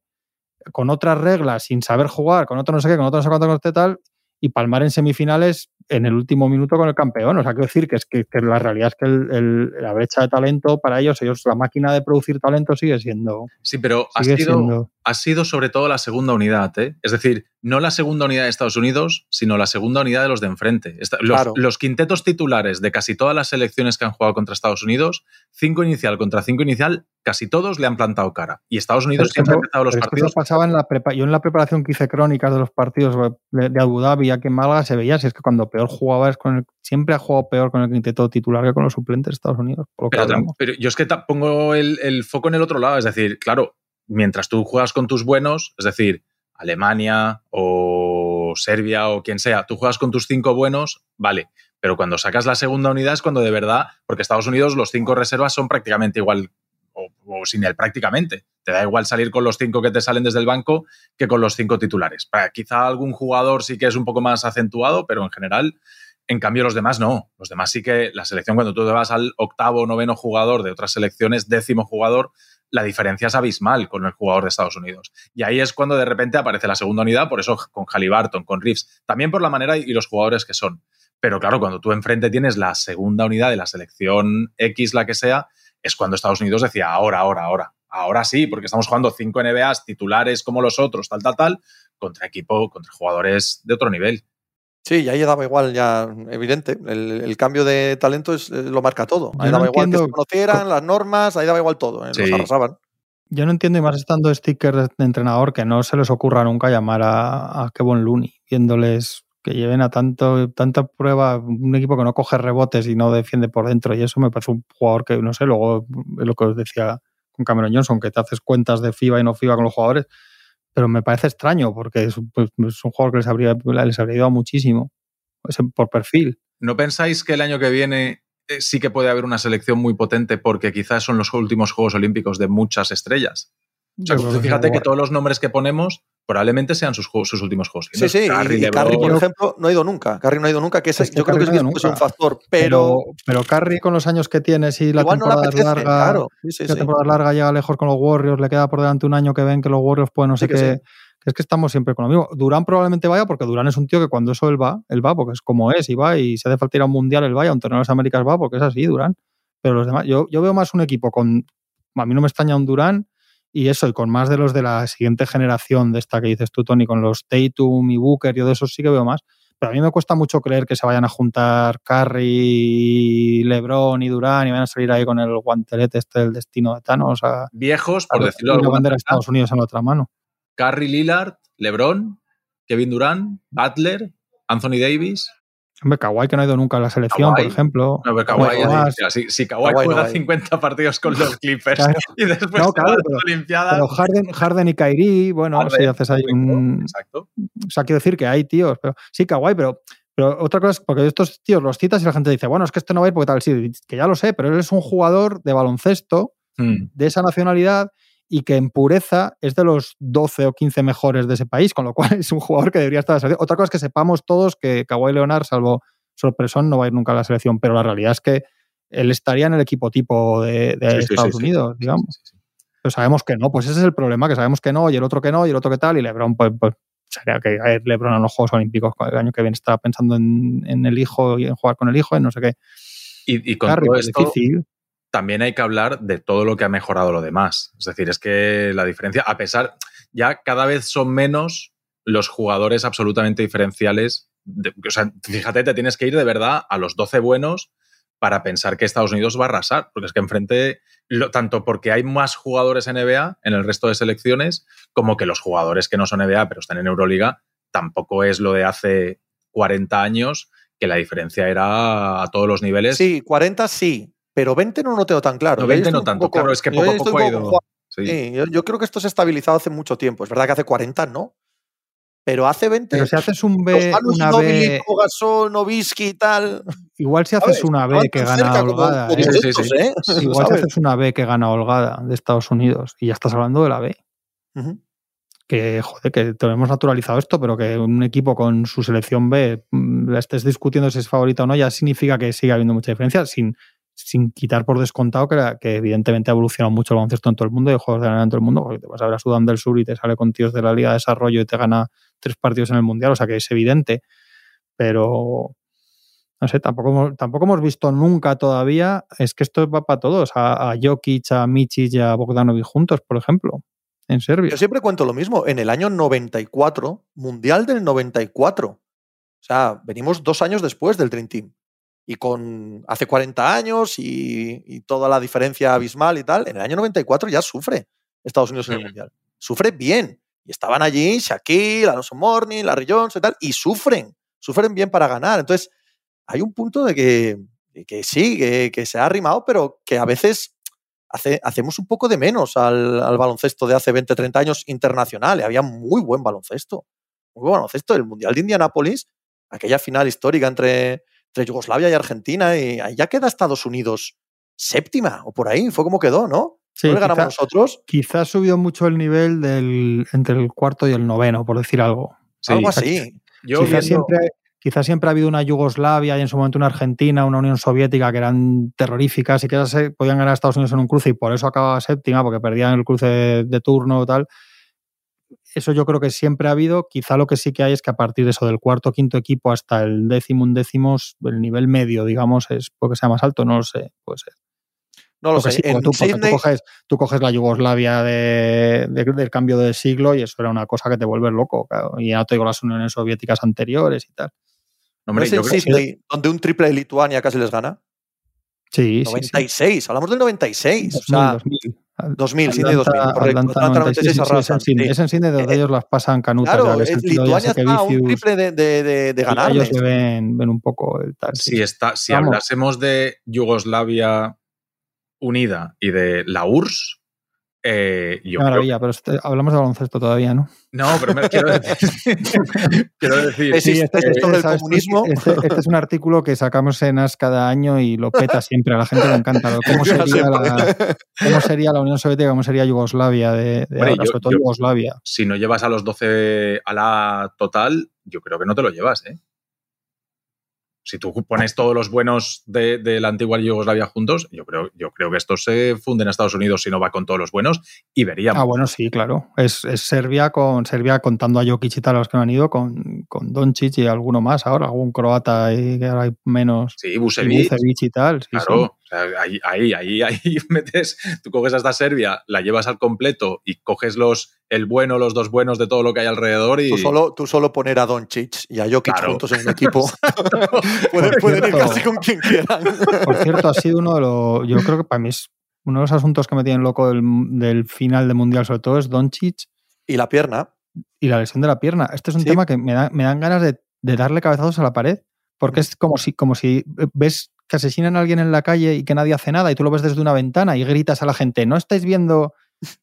con otras reglas, sin saber jugar, con otro no sé qué, con otro no sé cuánto, con este tal, y palmar en semifinales en el último minuto con el campeón. O sea, quiero decir que, es que, que la realidad es que el- el- la brecha de talento para ellos, ellos, la máquina de producir talento sigue siendo. Sí, pero ha sido, siendo ha sido sobre todo la segunda unidad, ¿eh? Es decir, no la segunda unidad de Estados Unidos, sino la segunda unidad de los de enfrente. Los, Claro. los quintetos titulares de casi todas las selecciones que han jugado contra Estados Unidos, cinco inicial contra cinco inicial, casi todos le han plantado cara. Y Estados Unidos Pero siempre ha empezado los pero partidos. pasaba en la prepa- yo en la preparación que hice crónicas de los partidos de, Abu Dhabi aquí en Málaga se veía si es que cuando peor jugaba es con el, siempre ha jugado peor con el quinteto titular que con los suplentes de Estados Unidos. Por lo que Pero, yo es que pongo el, el foco en el otro lado. Es decir, claro, mientras tú juegas con tus buenos, es decir, Alemania o Serbia o quien sea, tú juegas con tus cinco buenos, vale, pero cuando sacas la segunda unidad es cuando de verdad, porque Estados Unidos los cinco reservas son prácticamente igual o, sin él prácticamente. Te da igual salir con los cinco que te salen desde el banco que con los cinco titulares. Para quizá algún jugador sí que es un poco más acentuado, pero en general, en cambio los demás no. Los demás sí que la selección, cuando tú te vas al octavo o noveno jugador de otras selecciones, décimo jugador, la diferencia es abismal con el jugador de Estados Unidos. Y ahí es cuando de repente aparece la segunda unidad, por eso con Halliburton, con Reeves, también por la manera y los jugadores que son. Pero claro, cuando tú enfrente tienes la segunda unidad de la selección X, la que sea, es cuando Estados Unidos decía ahora, ahora, ahora. Ahora sí, porque estamos jugando cinco NBAs titulares como los otros, tal, tal, tal, contra equipo, contra jugadores de otro nivel. Sí, y ahí daba igual, ya evidente. El, el cambio de talento es, eh, lo marca todo. Ahí Yo daba no igual que se conocieran, las normas, ahí daba igual todo. eh, Sí. Los arrasaban. Yo no entiendo, y más estando stickers de entrenador, que no se les ocurra nunca llamar a, a Kevin Looney, viéndoles que lleven a tanto, tanta prueba, un equipo que no coge rebotes y no defiende por dentro, y eso me parece un jugador que, no sé, luego es lo que os decía con Cameron Johnson, que te haces cuentas de FIBA y no FIBA con los jugadores, pero me parece extraño, porque es, un- pues, es un jugador que les habría, les habría ayudado muchísimo, por perfil. ¿No pensáis que el año que viene eh, sí que puede haber una selección muy potente porque quizás son los últimos Juegos Olímpicos de muchas estrellas? O sea, fíjate que todos los nombres que ponemos probablemente sean sus, sus últimos Juegos Sí, sí. Y, y Curry, por ejemplo, no ha ido nunca. Curry no ha ido nunca, que ese- Es que yo creo que es, no un factor. Pero, pero, pero con los años que tiene, si la igual no temporada es apetece. larga, Claro. Sí, la sí. temporada larga llega lejos con los Warriors, le queda por delante un año que ven que los Warriors pueden no sé que qué. Es que estamos siempre con lo mismo. Durán probablemente vaya porque Durán es un tío que cuando eso él va, él va porque es como es y va y si hace falta ir a un mundial él va y a un torneo de las Américas va porque es así Durán. Pero los demás, yo, yo veo más un equipo con, a mí no me extraña un Durán y eso, y con más de los de la siguiente generación de esta que dices tú, Tony, con los Tatum y Booker, yo de esos sí que veo más. Pero a mí me cuesta mucho creer que se vayan a juntar Curry, LeBron y Durán y vayan a salir ahí con el guantelete este del destino de Thanos. A, viejos, por a- decirlo de alguna bandera de. Estados Unidos en la otra mano. Curry Lillard, LeBron, Kevin Durant, Butler, Anthony Davis. Hombre, Kawhi que no ha ido nunca a la selección, Kawhi. por ejemplo. No, pero Kawhi Kawhi, si, si Kawhi juega va a ir. 50 partidos con los Clippers Claro. y después No, claro, pero- Olimpiadas. Pero Harden, Harden y Kyrie, bueno, Harden, si haces ahí un, Exacto. O sea, quiero decir que hay tíos, pero sí, Kawhi, pero, pero otra cosa es porque estos tíos los citas y la gente dice, bueno, es que esto no va a ir porque tal, sí, que ya lo sé, pero él es un jugador de baloncesto Hmm. de esa nacionalidad y que en pureza es de los 12 o 15 mejores de ese país, con lo cual es un jugador que debería estar en la selección. Otra cosa es que sepamos todos que Kawhi Leonard, salvo sorpresón, no va a ir nunca a la selección, pero la realidad es que él estaría en el equipo tipo de, de Sí, sí, Estados sí, sí. Unidos, digamos. Pero sabemos que no, pues ese es el problema, que sabemos que no, y el otro que no, y el otro que tal, y LeBron, pues, pues sería que LeBron en los Juegos Olímpicos el año que viene está pensando en, en el hijo y en jugar con el hijo, y no sé qué. Y, y con Harry, todo pues, esto, difícil. También hay que hablar de todo lo que ha mejorado lo demás. Es decir, es que la diferencia, a pesar, ya cada vez son menos los jugadores absolutamente diferenciales. de- o sea, fíjate, te tienes que ir de verdad a los 12 buenos para pensar que Estados Unidos va a arrasar, porque es que enfrente, tanto porque hay más jugadores NBA en el resto de selecciones, como que los jugadores que no son NBA pero están en Euroliga, tampoco es lo de hace 40 años, que la diferencia era a todos los niveles. Sí, 40 sí, pero 20 no lo tengo tan claro. No, Yo ahí 20 no tanto, poco- claro, es que poco a poco ha poco ido. Sí. Sí, yo, yo creo que esto se ha estabilizado hace mucho tiempo. Es verdad que hace 40 no, pero hace 20. Pero si haces un B, una B, Gasol, Novisky y tal. igual si ¿sabes? haces una B que gana cerca holgada, como ¿eh? Sí, sí, estos, sí. ¿eh? igual si haces una B que gana holgada de Estados Unidos, y ya estás hablando de la B. Ujú. que, joder, que tenemos naturalizado esto, pero que un equipo con su selección B mm, la estés discutiendo si es favorita o no, ya significa que sigue habiendo mucha diferencia, sin, sin quitar por descontado que, que evidentemente ha evolucionado mucho el baloncesto en todo el mundo y el de la en todo el mundo, porque te vas a ver a Sudán del Sur y te sale con tíos de la Liga de Desarrollo y te gana tres partidos en el Mundial, o sea que es evidente, pero no sé, tampoco hemos, tampoco hemos visto nunca todavía, es que esto va para todos, a, a Jokic, a Michic y a Bogdanovic juntos, por ejemplo, en Serbia. Yo siempre cuento lo mismo. En el año 94, Mundial del 94. O sea, venimos dos años después del Dream Team. Y con hace 40 años y, y toda la diferencia abismal y tal, en el año 94 ya sufre Estados Unidos en el Mundial. Sufre bien. Y estaban allí Shaquille, Alonso Morning, Larry Jones y tal, y sufren. Sufren bien para ganar. Entonces, hay un punto de que, de que sí, que, que se ha arrimado, pero que a veces hace, hacemos un poco de menos al, al baloncesto de hace 20, 30 años internacional. Y había muy buen baloncesto. Muy buen baloncesto. El Mundial de Indianápolis, aquella final histórica entre, entre Yugoslavia y Argentina, y ahí ya queda Estados Unidos séptima o por ahí. Fue como quedó, ¿no? Sí, ¿No le ganamos quizá- nosotros? Quizás ha subido mucho el nivel del, entre el cuarto y el noveno, por decir algo. Sí, Algo así. Yo quizás, viendo- siempre, quizás siempre ha habido una Yugoslavia y en su momento una Argentina, una Unión Soviética que eran terroríficas y que se- podían ganar a Estados Unidos en un cruce y por eso acababa séptima, porque perdían el cruce de, de turno o tal. Eso yo creo que siempre ha habido. Quizá lo que sí que hay es que a partir de eso, del cuarto quinto equipo hasta el décimo undécimo, el nivel medio, digamos, es porque sea más alto, no lo sé. Puede ser. No lo Porque sé. sí, en tú, coges, tú coges la Yugoslavia de- de- del cambio del siglo y eso era una cosa que te vuelve loco. claro. Y ya no te digo las uniones soviéticas anteriores y tal. ¿no Hombre, es yo en creo que- Sydney donde un triple de Lituania casi les gana? Sí, sí, sí. 96, hablamos del 96. o 2000, sea, 2000. 2000, Sydney 2000, Atlanta- correcto. Atlanta Atlanta 96 96, sí, sí, es en Sydney. sí. Es en Sydney donde Eh, ellos las pasan canutas. Claro, ya, que es- Lituania está un triple de, de, de, de y ganarles. Ellos se ven, ven un poco el tal. si, está, si Vamos. hablásemos de Yugoslavia unida y de la URSS, eh, yo Qué creo- maravilla, pero este- hablamos de baloncesto todavía, ¿no? No, pero me quiero decir. quiero decir. Sí, este- esto del ¿sabes? comunismo. Este, este es un artículo que sacamos en AS cada año y lo peta siempre. A la gente le encanta. ¿Cómo sería, la, siempre. cómo sería la Unión Soviética? ¿Cómo sería Yugoslavia? De, de Hombre, ahora? yo- sobre todo yo- Yugoslavia. si no llevas a los 12 a la total, yo creo que no te lo llevas, ¿eh? Si tú pones todos los buenos de, de la antigua Yugoslavia juntos, yo creo, yo creo que estos se funden a Estados Unidos si no va con todos los buenos y veríamos. Ah, bueno, sí, claro. Es, es Serbia con Serbia contando a Jokic y tal, a los que no han ido, con, con Doncic y alguno más ahora, algún croata y que ahora hay menos. Sí, y Bucevic, y tal. sí, claro. sí. O sea, ahí, ahí, ahí, ahí metes, tú coges hasta Serbia, la llevas al completo y coges los, el bueno, los dos buenos de todo lo que hay alrededor y... Tú solo, tú solo poner a Doncic y a Jokic Claro. juntos en un equipo. pueden, ir cierto- casi con quien quieran. Por cierto, ha sido uno de los. Yo creo que para mí es uno de los asuntos que me tienen loco del, del final de Mundial, sobre todo, es Doncic y la pierna. y la lesión de la pierna. Este es un Sí. tema que me, da- me dan ganas de, de darle cabezazos a la pared, porque es como si, como si ves que asesinan a alguien en la calle y que nadie hace nada y tú lo ves desde una ventana y gritas a la gente, no estáis viendo,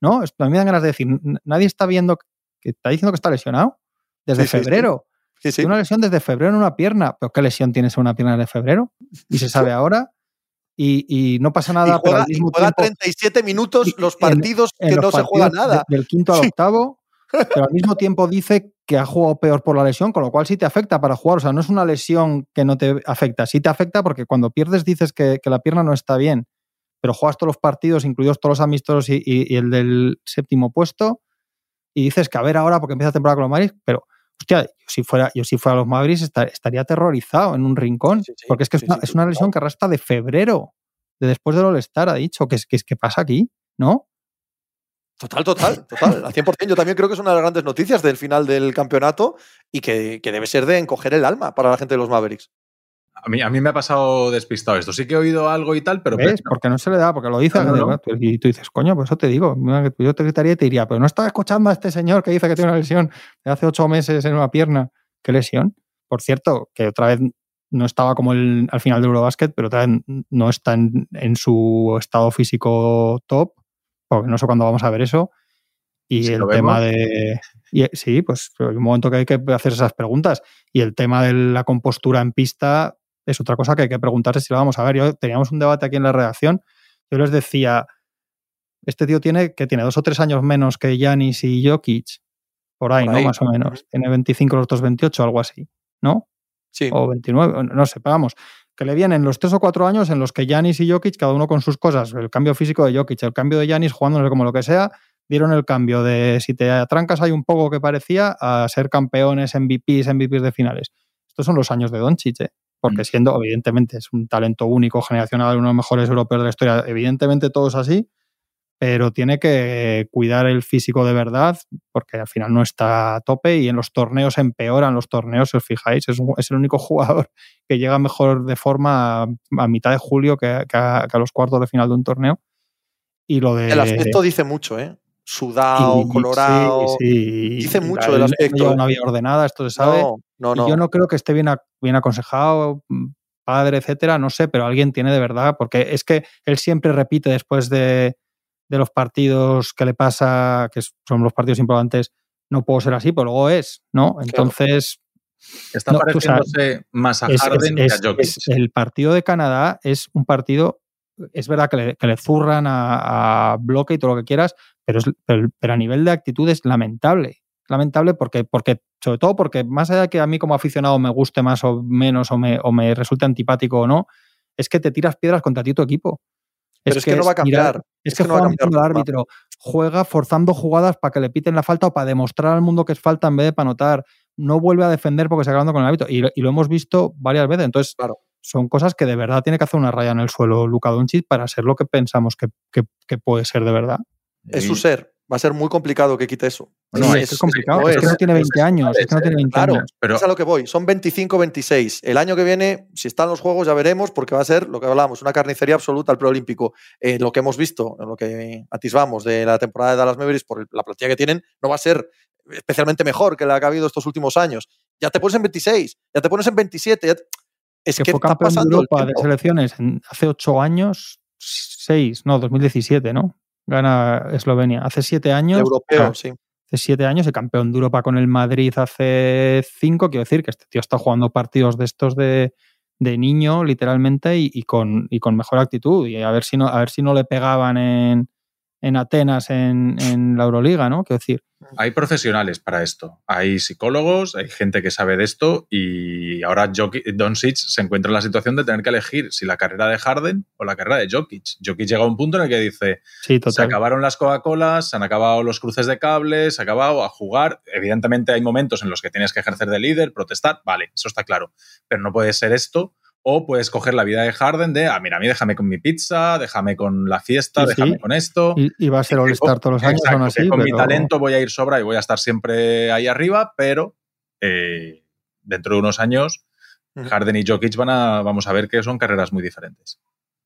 ¿no? A mí me dan ganas de decir, "N- nadie está viendo que está diciendo que está lesionado desde Sí, febrero. Sí, sí. Una lesión desde febrero en una pierna. ¿Pero qué lesión tienes en una pierna desde febrero? Y se sabe ahora. Y, y no pasa Y nada, pero juega, al y mismo juega tiempo. 37 minutos y- los partidos en que los no se juega nada. de- del quinto al octavo, pero al mismo tiempo dice que ha jugado peor por la lesión, con lo cual sí te afecta para jugar. O sea, no es una lesión que no te afecta. Sí te afecta porque cuando pierdes dices que, que la pierna no está bien, pero juegas todos los partidos, incluidos todos los amistosos y, y- y el del séptimo puesto, y dices que a ver ahora porque empieza temporada con los Mavericks, pero hostia, yo si fuera, yo si fuera los Mavericks esta- estaría aterrorizado en un rincón, Sí, sí, porque es que es una, es lesión que arrastra de febrero, de después del All-Star, ha dicho, que es que, es que pasa aquí, ¿no? Total, total, total. Al 100%. Yo también creo que es una de las grandes noticias del final del campeonato y que, que debe ser de encoger el alma para la gente de los Mavericks. A mí, a mí me ha pasado despistado esto. Sí que he oído algo y tal, pero... ¿Ves? Porque no se le da, porque lo dice. No, no, no. Y tú dices, coño, pues eso te digo. Yo te gritaría y te diría, pero no estaba escuchando a este señor que dice que tiene una lesión de hace ocho meses en una pierna. ¿Qué lesión? Por cierto, que otra vez no estaba como el, al final del Eurobasket, pero otra vez no está en, en su estado físico top, no sé cuándo vamos a ver eso. Y Si el tema vemos. de. y- sí, pues hay un momento que hay que hacer esas preguntas. Y el tema de la compostura en pista es otra cosa que hay que preguntarse si lo vamos a ver. Yo teníamos un debate aquí en la redacción. Yo les decía, este tío tiene que tiene dos o tres años menos que Yanis y Jokic, por ahí, Por ¿no? Más o menos. Tiene 25, los otros 28, algo así, ¿no? Sí. O 29, no sé, pero vamos. Que le vienen los tres o cuatro años en los que Yanis y Jokic, cada uno con sus cosas, el cambio físico de Jokic, el cambio de Yanis jugándole como lo que sea, dieron el cambio de si te atrancas hay un poco que parecía a ser campeones, MVPs, MVPs de finales. Estos son los años de Doncic, ¿eh? porque Mm. siendo, evidentemente, es un talento único, generacional, uno de los mejores europeos de la historia, evidentemente todo es así, pero tiene que cuidar el físico de verdad, porque al final no está a tope y en los torneos empeoran los torneos, si os fijáis, es, un- es el único jugador que llega mejor de forma a, a mitad de julio que, que a, que a los cuartos de final de un torneo. Y lo de... El aspecto dice mucho, ¿eh? Sudado, y- colorado. sí, sí, Dice y mucho del aspecto, no ¿eh? vida ordenada, esto se sabe. No, no, Y no. yo no creo que esté bien, bien aconsejado. padre, etcétera, no sé, pero alguien tiene de verdad, porque es que él siempre repite después de, de los partidos que le pasa, que son los partidos importantes, no puedo ser así, pero luego es, ¿no? Entonces, Está No, pareciéndose más a Harden es- que a Jokic. es- el partido de Canadá es un partido, es verdad que le, que le zurran a, a bloque y todo lo que quieras, pero, es, pero, pero a nivel de actitud es lamentable. Lamentable porque, porque, sobre todo porque más allá de que a mí como aficionado me guste más o menos o me, o me resulte antipático o no, es que te tiras piedras contra ti tu equipo. Pero es, que, no va a mirar- cambiar. es Es que, que no va a juega cambiar el árbitro, juega forzando jugadas para que le piten la falta o para demostrar al mundo que es falta en vez de para anotar. No vuelve a defender porque se acabando con el árbitro. Y, lo- y lo hemos visto varias veces. Entonces, Claro. son cosas que de verdad tiene que hacer una raya en el suelo Luka Doncic para ser lo que pensamos que, que- que puede ser de verdad. Es su ser. Va a ser muy complicado que quite eso. Bueno, Sí, es- es, que es complicado. no es, que no tiene 20 es- años. Es que no tiene 20 Claro. años. Pero Es a lo que voy. Son 25-26. El año que viene, si están los juegos, ya veremos, porque va a ser lo que hablábamos, una carnicería absoluta al preolímpico. Eh, lo que hemos visto, en lo que atisbamos de la temporada de Dallas Mavericks, por la plantilla que tienen, no va a ser especialmente mejor que la que ha habido estos últimos años. Ya te pones en 26, ya te pones en 27. ya te- Es que que, fue está campeón de pasando el Europa de selecciones en- hace 8 años, 6, no, 2017, ¿no? Gana Eslovenia. Hace 7 años. Europeo, ah, sí. hace siete años, el campeón de Europa con el Madrid hace cinco. Quiero decir que este tío está jugando partidos de estos de, de niño, literalmente, y, y con, y con mejor actitud. Y a ver si no, a ver si no le pegaban en, en Atenas en, en la Euroliga, ¿no? Quiero decir. hay profesionales para esto. Hay psicólogos, hay gente que sabe de esto y ahora Doncic se encuentra en la situación de tener que elegir si la carrera de Harden o la carrera de Jokic. Jokic llega a un punto en el que dice, Sí, se acabaron las Coca-Colas, se han acabado los cruces de cables, se ha acabado a jugar. Evidentemente hay momentos en los que tienes que ejercer de líder, protestar, vale, eso está claro. Pero no puede ser esto. O puedes coger la vida de Harden de, ah, mira, a mí déjame con mi pizza, déjame con la fiesta, Sí, déjame sí. con esto. Y, y va a ser All-Star todos los años, Exacto, que con mi talento voy a ir sobra y voy a estar siempre ahí arriba, pero eh, dentro de unos años. Harden y Jokic van a, vamos a ver que son carreras muy diferentes.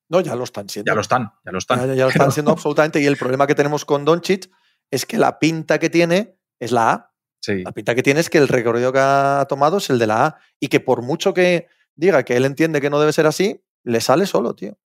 No, ya lo están siendo. Ya lo están, ya lo están. Ya, ya lo están haciendo absolutamente. Y el problema que tenemos con Doncic es que la pinta que tiene es la A. Sí. La pinta que tiene es que el recorrido que ha tomado es el de la A. Y que por mucho que diga que él entiende que no debe ser así, le sale solo, tío.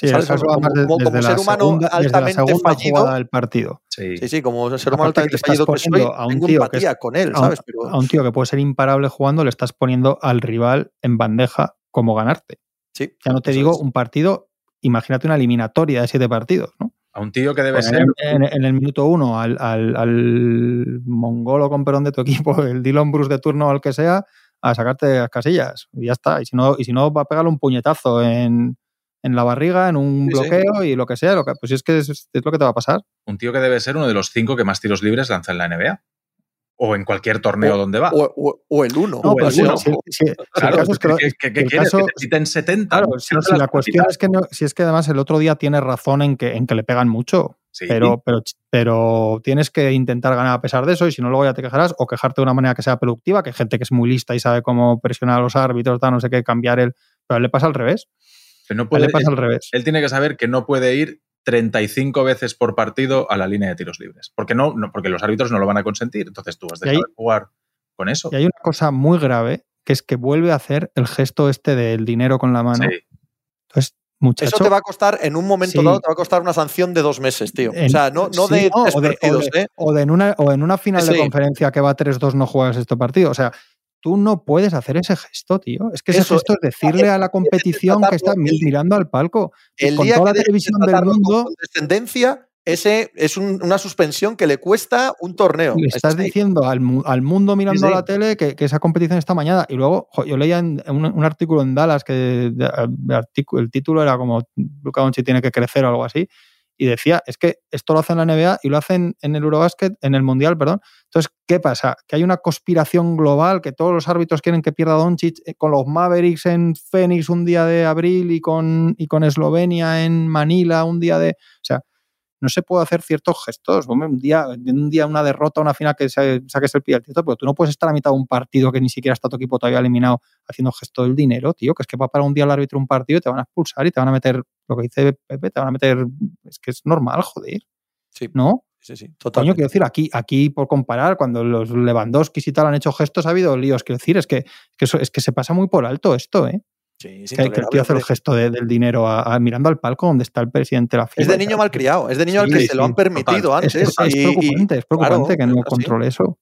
Sí, ¿Sabes? eso es Como- además como- desde, ser humano segunda, desde la altamente fallido. jugada del partido. Sí. Sí, sí, como ser humano Aparte que altamente fallido que soy, a un tengo tío que empatía es- con él, a un- ¿sabes? Pero, A un tío que puede ser imparable jugando, le estás poniendo al rival en bandeja como ganarte. sí, Ya no te digo es. un partido, imagínate una eliminatoria de siete partidos, ¿no? A un tío que debe ser. en, en el minuto uno al, al, al mongolo con perón de tu equipo, el Dylan Bruce de turno o al que sea, a sacarte las casillas. Y ya está. Y si no, y si no va a pegarle un puñetazo en, en la barriga, en un Sí, sí. bloqueo y lo que sea. Lo que, pues es que es, es lo que te va a pasar. Un tío que debe ser uno de los cinco que más tiros libres lanza en la NBA. O en cualquier torneo donde va. o, o- o el uno. No, o pero el si, uno. si- si- si el Claro, caso es que lo- ¿qué, qué- qué el quieres? caso- que te quiten 70. Claro, No si, la cuestión es que no, si es que además el otro día tienes razón en que, en que le pegan mucho, Sí. pero, pero, pero tienes que intentar ganar a pesar de eso y si no luego ya te quejarás o quejarte de una manera que sea productiva, que hay gente que es muy lista y sabe cómo presionar a los árbitros, tal, no sé qué, cambiar el... Pero le pasa al revés. Pero no A él puede- le pasa al revés. él tiene que saber que no puede ir 35 veces por partido a la línea de tiros libres. Porque, no, no- porque los árbitros no lo van a consentir. Entonces tú has de ahí- saber jugar con eso. Y hay una cosa muy grave, que es que vuelve a hacer el gesto este del dinero con la mano. Sí. Entonces, muchacho... Eso te va a costar, en un momento Sí. dado, te va a costar una sanción de dos meses, tío. En- o sea, no, no sí, de no, tres o de- o partidos, de- ¿eh? o de en una, o en una final de conferencia que va 3-2 no juegas este partido. O sea, tú no puedes hacer ese gesto, tío. Es que ese Eso, gesto es decirle a la competición que está mirando al palco. El con día toda que la televisión del tratarlo con mundo, condescendencia, ese es un- una suspensión que le cuesta un torneo. le estás diciendo al, al mundo mirando a la tele que, que esa competición está mañana. Y luego, jo, yo leía en un, un artículo en Dallas que de- de artículo- el título era como Luca Doncic tiene que crecer o algo así. Y decía, es que esto lo hacen en la NBA y lo hacen en el Eurobasket, en el Mundial, perdón. Entonces, ¿qué pasa? Que hay una conspiración global, que todos los árbitros quieren que pierda Doncic eh, con los Mavericks en Phoenix un día de abril y con, y con Eslovenia en Manila un día de... O sea, no se puede hacer ciertos gestos. Hombre, un día, un día una derrota, una final que se- saques el pie al tío, pero tú no puedes estar a mitad de un partido que ni siquiera está tu equipo todavía eliminado haciendo gesto del dinero, tío, que es que va para un día el árbitro un partido y te van a expulsar y te van a meter, lo que dice Pepe, te van a meter, es que es normal, joder, Sí, ¿no? sí, sí, Coño, totalmente. quiero decir, aquí, aquí por comparar, cuando los Lewandowski y tal han hecho gestos, ha habido líos. Quiero decir, es que, que eso, es que se pasa muy por alto esto, ¿eh? Sí, es Que, el tío hace el gesto de- del dinero a- a- mirando al palco donde está el presidente de la FIFA. Es de niño malcriado, es de niño al que sí, se lo han permitido Es, antes. es- es y- y- preocupante, es preocupante claro, que no así. controle eso.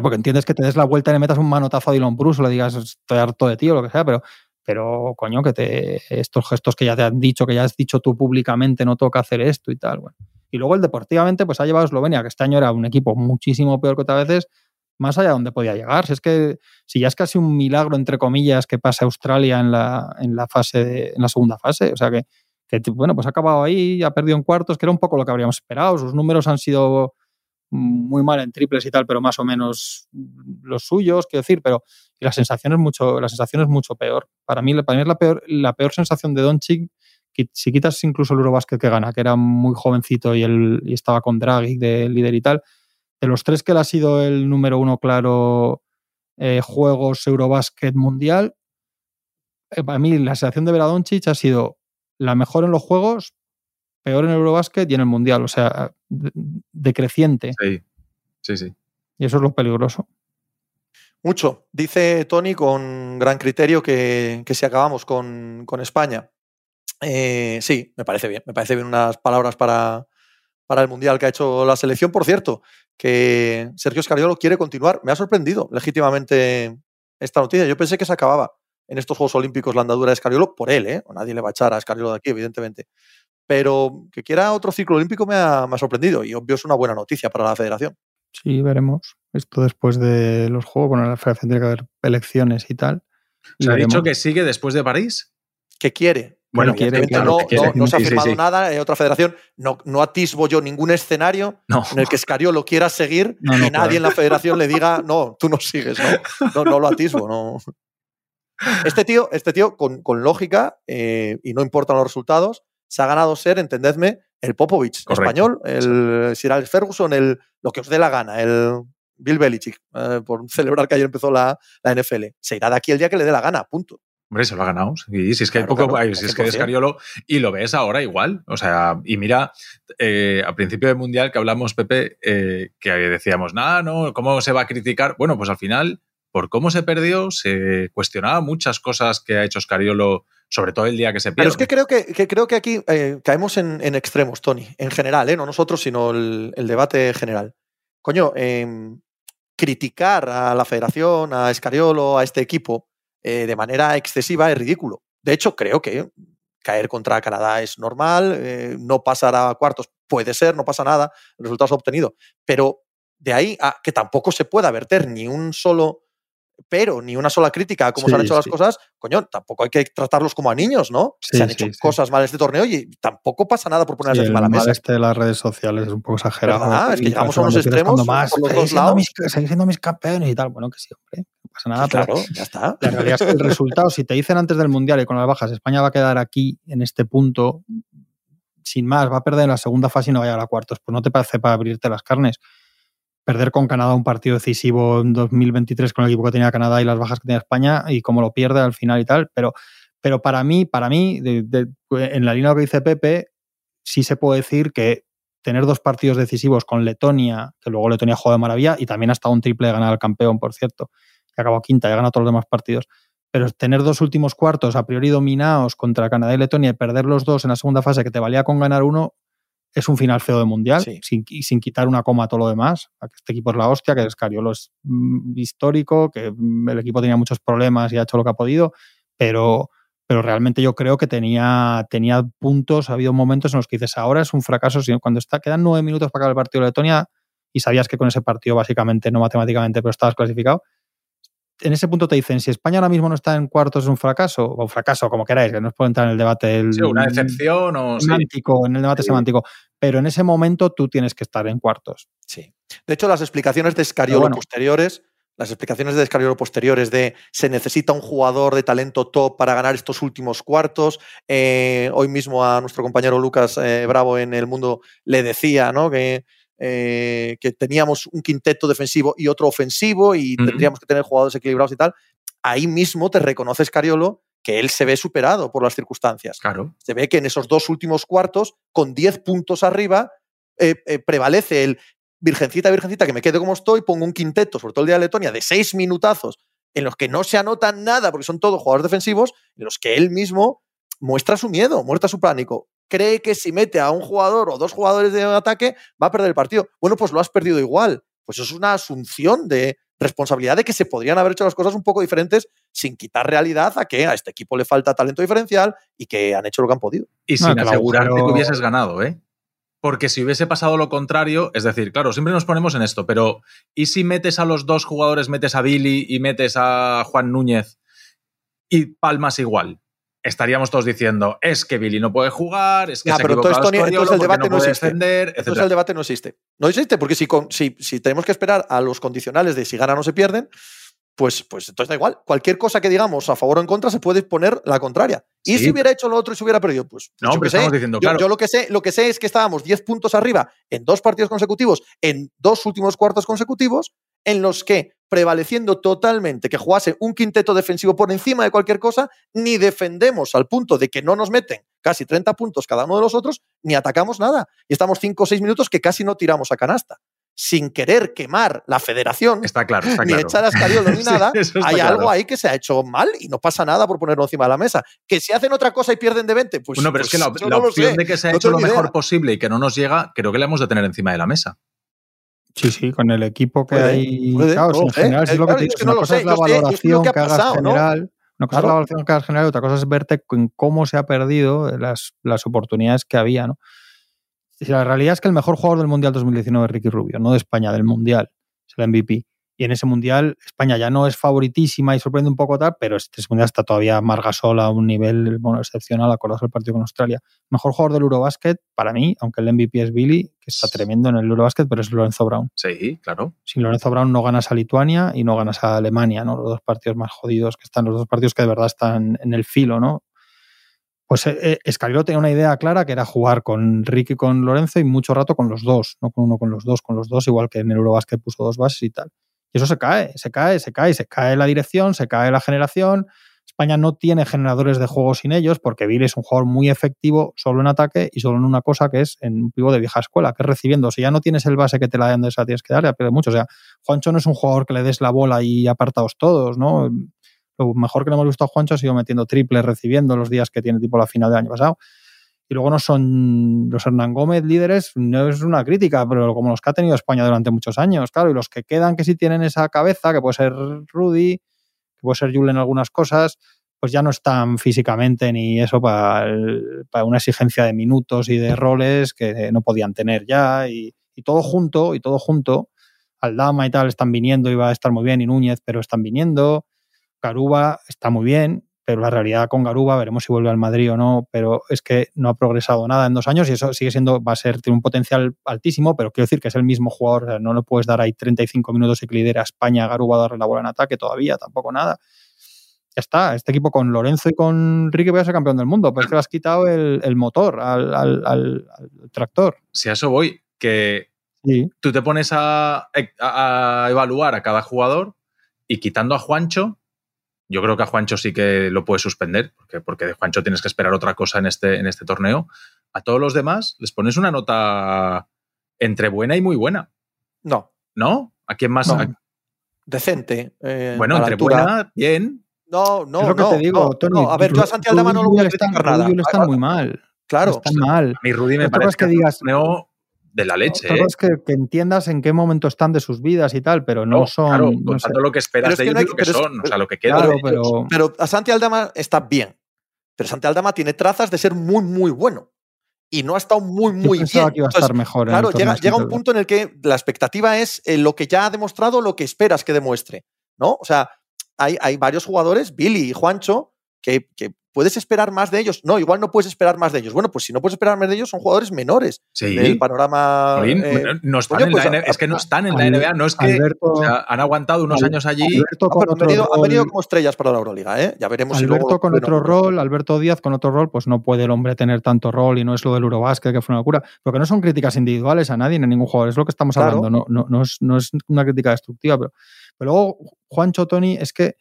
Porque entiendes que te des la vuelta y le metas un manotazo a Dylan Bruce o le digas estoy harto de ti o lo que sea, pero, pero coño, que te estos gestos que ya te han dicho, que ya has dicho tú públicamente, no toca hacer esto y tal. Bueno. Y luego el deportivamente, pues ha llevado a Eslovenia, que este año era un equipo muchísimo peor que otras veces, más allá de donde podía llegar. Si es que si ya es casi un milagro, entre comillas, que pase Australia en la, en la fase en la segunda fase. O sea que, bueno, pues ha acabado ahí, ha perdido en cuartos, que era un poco lo que habríamos esperado. Sus números han sido muy mal en triples y tal, pero más o menos los suyos, quiero decir, pero la sensación es mucho, la sensación es mucho peor. Para mí, para mí es la peor, la peor sensación de Doncic, que si quitas incluso el Eurobasket que gana, que era muy jovencito y, él, y estaba con Dragic de líder y tal, de los tres que él ha sido el número uno claro eh, juegos Eurobasket mundial, eh, para mí la sensación de ver a Doncic ha sido la mejor en los juegos, peor en el Eurobasket y en el mundial, o sea, de- decreciente. Sí, sí, sí. Y eso es lo peligroso. Mucho. Dice Tony con gran criterio que, que si acabamos con, con España. Eh, sí, me parece bien. Me parece bien unas palabras para, para el Mundial que ha hecho la selección. Por cierto, que Sergio Escariolo quiere continuar. Me ha sorprendido legítimamente esta noticia. Yo pensé que se acababa en estos Juegos Olímpicos la andadura de Escariolo por él, ¿eh? Nadie le va a echar a Escariolo de aquí, evidentemente. Pero que quiera otro ciclo olímpico me ha, me ha sorprendido y obvio es una buena noticia para la federación. Sí, veremos. Esto después de los juegos, bueno, en la federación tiene que haber elecciones y tal. Y ¿Se ha veremos. dicho que sigue después de París? que quiere. Bueno, quiere, no, se ha Sí, sí, firmado sí. nada en otra federación. No, no atisbo yo ningún escenario en el que Escariolo quiera seguir y nadie claro. en la federación le diga, no, tú no sigues, no, no, no lo atisbo. No. Este tío, este tío con, con lógica, eh, y no importan los resultados, se ha ganado ser, entendedme, el Popovich Correcto. español, el Sir Alex Ferguson, el, lo que os dé la gana, el Bill Belichick, eh, por celebrar que ayer empezó la, la NFL. Se irá de aquí el día que le dé la gana, punto. Hombre, se lo ha ganado. Y si es que hay poco, claro, si es que 100%. es Escariolo y lo ves ahora igual. O sea, y mira, eh, al principio del Mundial que hablamos, Pepe, eh, que decíamos, nada, no, ¿cómo se va a criticar? Bueno, pues al final, por cómo se perdió, se cuestionaba muchas cosas que ha hecho Escariolo, sobre todo el día que se Pero pierde. es que creo que, que creo que aquí eh, caemos en, en extremos, Tony, en general, ¿eh? no nosotros, sino el, el debate general. Coño, em, criticar a la federación, a Escariolo, a este equipo eh, de manera excesiva es ridículo. De hecho, creo que caer contra Canadá es normal, eh, no pasar a cuartos puede ser, no pasa nada, el resultado ha obtenido. Pero de ahí a que tampoco se pueda verter ni un solo pero ni una sola crítica a cómo se han Sí, hecho las cosas, coño, tampoco hay que tratarlos como a niños, ¿no? Sí, se han hecho cosas mal este torneo y tampoco pasa nada por el encima de la mesa. este de las redes sociales es un poco exagerado. ¿Verdad? Es que llegamos a unos extremos más, por los "Seguís dos siendo lados". mis- seguís siendo mis campeones y tal. Bueno, que sí, hombre. Pasa nada. Sí, pero claro, ya está. La realidad es que el resultado, si te dicen antes del Mundial y con las bajas, España va a quedar aquí en este punto, sin más, va a perder en la segunda fase y no va a llegar a cuartos. Pues no te parece para abrirte las carnes. Perder con Canadá un partido decisivo en 2023 con el equipo que tenía Canadá y las bajas que tenía España y cómo lo pierde al final y tal. Pero, pero para mí, para mí, de- de- en la línea de lo que dice Pepe, sí se puede decir que tener dos partidos decisivos con Letonia, que luego Letonia juega de maravilla, y también hasta un triple de ganar al campeón, por cierto, que acabó quinta y ha ganado todos los demás partidos. Pero tener dos últimos cuartos a priori dominados contra Canadá y Letonia y perder los dos en la segunda fase que te valía con ganar uno, es un final feo de mundial, Sí. sin, y sin quitar una coma a todo lo demás. Este equipo es la hostia, que Escariolo es mm, histórico, que mm, el equipo tenía muchos problemas y ha hecho lo que ha podido, pero, pero realmente yo creo que tenía, tenía puntos, ha habido momentos en los que dices, ahora es un fracaso, cuando está, quedan nueve minutos para acabar el partido de Letonia y sabías que con ese partido básicamente, no matemáticamente, pero estabas clasificado, en ese punto te dicen, si España ahora mismo no está en cuartos es un fracaso, o fracaso, como queráis, que no os puedo entrar en el debate el, Sí, una decepción o sí. semántico, en el debate Sí. semántico, pero en ese momento tú tienes que estar en cuartos. Sí. De hecho, las explicaciones de Escariolo bueno. posteriores, las explicaciones de Escariolo posteriores de se necesita un jugador de talento top para ganar estos últimos cuartos. eh, hoy mismo a nuestro compañero Lucas eh, Bravo en El Mundo le decía ¿no? que, eh, que teníamos un quinteto defensivo y otro ofensivo y tendríamos que tener jugadores equilibrados y tal. Ahí mismo te reconoce Escariolo que él se ve superado por las circunstancias. Claro. Se ve que en esos dos últimos cuartos, con 10 puntos arriba, eh, eh, prevalece el virgencita, virgencita, que me quede como estoy, pongo un quinteto, sobre todo el día de Letonia, de seis minutazos en los que no se anota nada porque son todos jugadores defensivos, en los que él mismo muestra su miedo, muestra su pánico. Cree que si mete a un jugador o dos jugadores de ataque va a perder el partido. Bueno, pues lo has perdido igual. Pues eso es una asunción de responsabilidad de que se podrían haber hecho las cosas un poco diferentes sin quitar realidad a que a este equipo le falta talento diferencial y que han hecho lo que han podido. Y sin asegurarte que hubieses ganado, ¿eh? Porque si hubiese pasado lo contrario, es decir, claro, siempre nos ponemos en esto, pero ¿y si metes a los dos jugadores, metes a Billy y metes a Juan Núñez y palmas igual? Estaríamos todos diciendo, es que Billy no puede jugar, es que Ya, se pero entonces, el debate no no existe. defender, Entonces el debate no existe. No existe porque si, con- si, si tenemos que esperar a los condicionales de si ganan o se pierden, pues, pues entonces da igual. Cualquier cosa que digamos a favor o en contra se puede poner la contraria. Y si hubiera hecho lo otro y se hubiera perdido, pues, pues No, yo pero sé. estamos diciendo, Yo- claro. yo, lo, que sé, lo que sé es que estábamos 10 puntos arriba en dos partidos consecutivos, en dos últimos cuartos consecutivos, en los que prevaleciendo totalmente que jugase un quinteto defensivo por encima de cualquier cosa, ni defendemos al punto de que no nos meten casi 30 puntos cada uno de los otros, ni atacamos nada. Y estamos 5 o 6 minutos que casi no tiramos a canasta. Sin querer quemar la federación, Está claro, está ni echar a Escariolo ni nada, hay claro. algo ahí que se ha hecho mal y no pasa nada por ponerlo encima de la mesa. Que si hacen otra cosa y pierden de 20, pues. Bueno, pero es que la, pues yo la no lo opción de que se ha no hecho lo mejor idea. posible y que no nos llega, creo que la hemos de tener encima de la mesa. Sí, sí, con el equipo que Puede, hay. puede, no en sé. general, Eh, es lo que te digo, una cosa es la valoración que ha que hagas general. Una cosa es la valoración que hagas general otra cosa es verte en cómo se ha perdido las, las oportunidades que había, ¿no? La realidad es que el mejor jugador del Mundial 2019 es Ricky Rubio, no de España, del Mundial. Es el MVP. Y en ese Mundial España ya no es favoritísima y sorprende un poco tal, pero este Mundial está todavía Margasol a un nivel bueno, excepcional, acordaos el partido con Australia. Mejor jugador del Eurobasket, para mí, aunque el MVP es Billy, que está tremendo en el Eurobasket, pero es Lorenzo Brown. Sí, claro. Sin Lorenzo Brown no ganas a Lituania y no ganas a Alemania, ¿no? Los dos partidos más jodidos que están, los dos partidos que de verdad están en el filo, ¿no? Pues eh, eh, Escariolo tenía una idea clara que era jugar con Ricky y con Lorenzo y mucho rato con los dos, no con uno con los dos, con los dos, igual que en el Eurobasket puso dos bases y tal. Y eso se cae, se cae, se cae, se cae la dirección, se cae la generación. España no tiene generadores de juego sin ellos porque Billy es un jugador muy efectivo solo en ataque y solo en una cosa que es en un pivo de vieja escuela, que es recibiendo. Si ya no tienes el base que te la den de esa, tienes que darle, pierde mucho. O sea, Juancho no es un jugador que le des la bola y apartaos todos, ¿no? Lo mejor que le hemos visto a Juancho ha sido metiendo triples, recibiendo los días que tiene tipo la final del año pasado. Y luego no son los Hernán Gómez líderes, no es una crítica, pero como los que ha tenido España durante muchos años, claro, y los que quedan que sí tienen esa cabeza, que puede ser Rudy, que puede ser Jule en algunas cosas, pues ya no están físicamente ni eso para, una exigencia de minutos y de roles que no podían tener ya. Y, todo junto, y todo junto, Aldama y tal están viniendo y va a estar muy bien, y Núñez, pero están viniendo. Garuba está muy bien, pero la realidad con Garuba, veremos si vuelve al Madrid o no, pero es que no ha progresado nada en dos años y eso sigue siendo, va a ser, tiene un potencial altísimo, pero quiero decir que es el mismo jugador, o sea, no le puedes dar ahí 35 minutos y que lidera a España a Garuba a darle la bola en ataque todavía, tampoco nada. Ya está, este equipo con Lorenzo y con Ricky voy a ser campeón del mundo, pero es que le has quitado el, el motor al, al- al- al tractor. Si a eso voy, que Sí. tú te pones a, a- a evaluar a cada jugador y quitando a Juancho, yo creo que a Juancho sí que lo puedes suspender, porque, porque de Juancho tienes que esperar otra cosa en este, en este torneo. A todos los demás les pones una nota entre buena y muy buena, No, ¿no? ¿A quién más? No. A- decente. eh, bueno, entre altura. buena, bien. No, no, es lo que no, te digo, no, Tony. no. A ver, yo a Santi Aldama no lo voy a criticar nada. están muy mal. Claro. Están mal. A mí Rudy me parece es que digas- de la leche. Otra ¿eh? es que, que entiendas en qué momento están de sus vidas y tal, pero no, No, son. claro, no sé. contando lo que esperas Pero es de que ellos no hay- y lo que pero es- son, o sea, lo que queda Claro, pero. Pero a Santi Aldama está bien. Pero Santi Aldama tiene trazas de ser muy, muy bueno. Y no ha estado muy, yo muy pensaba bien. que iba a Entonces, estar mejor. en el Claro, llega, llega un punto en el que la expectativa es eh, lo que ya ha demostrado, lo que esperas que demuestre. ¿No? O sea, hay, hay varios jugadores, Billy y Juancho, que, que puedes esperar más de ellos. No, igual no puedes esperar más de ellos. Bueno, pues si no puedes esperar más de ellos, son jugadores menores Sí. del panorama. Eh, no están coño, en pues la es que no están en la NBA, no es que Alberto, o sea, han aguantado unos años allí. Alberto ah, con pero han otro venido, han venido como estrellas para la Euroliga, ¿eh? Ya veremos si luego. Alberto con bueno, otro pues- rol, Alberto Díaz con otro rol, pues no puede el hombre tener tanto rol y no es lo del Eurobasket, que fue una locura. Porque no son críticas individuales a nadie ni a ningún jugador, es lo que estamos Claro. hablando, no, no, no, es, no es una crítica destructiva. Pero, pero luego, Juancho Tony, es que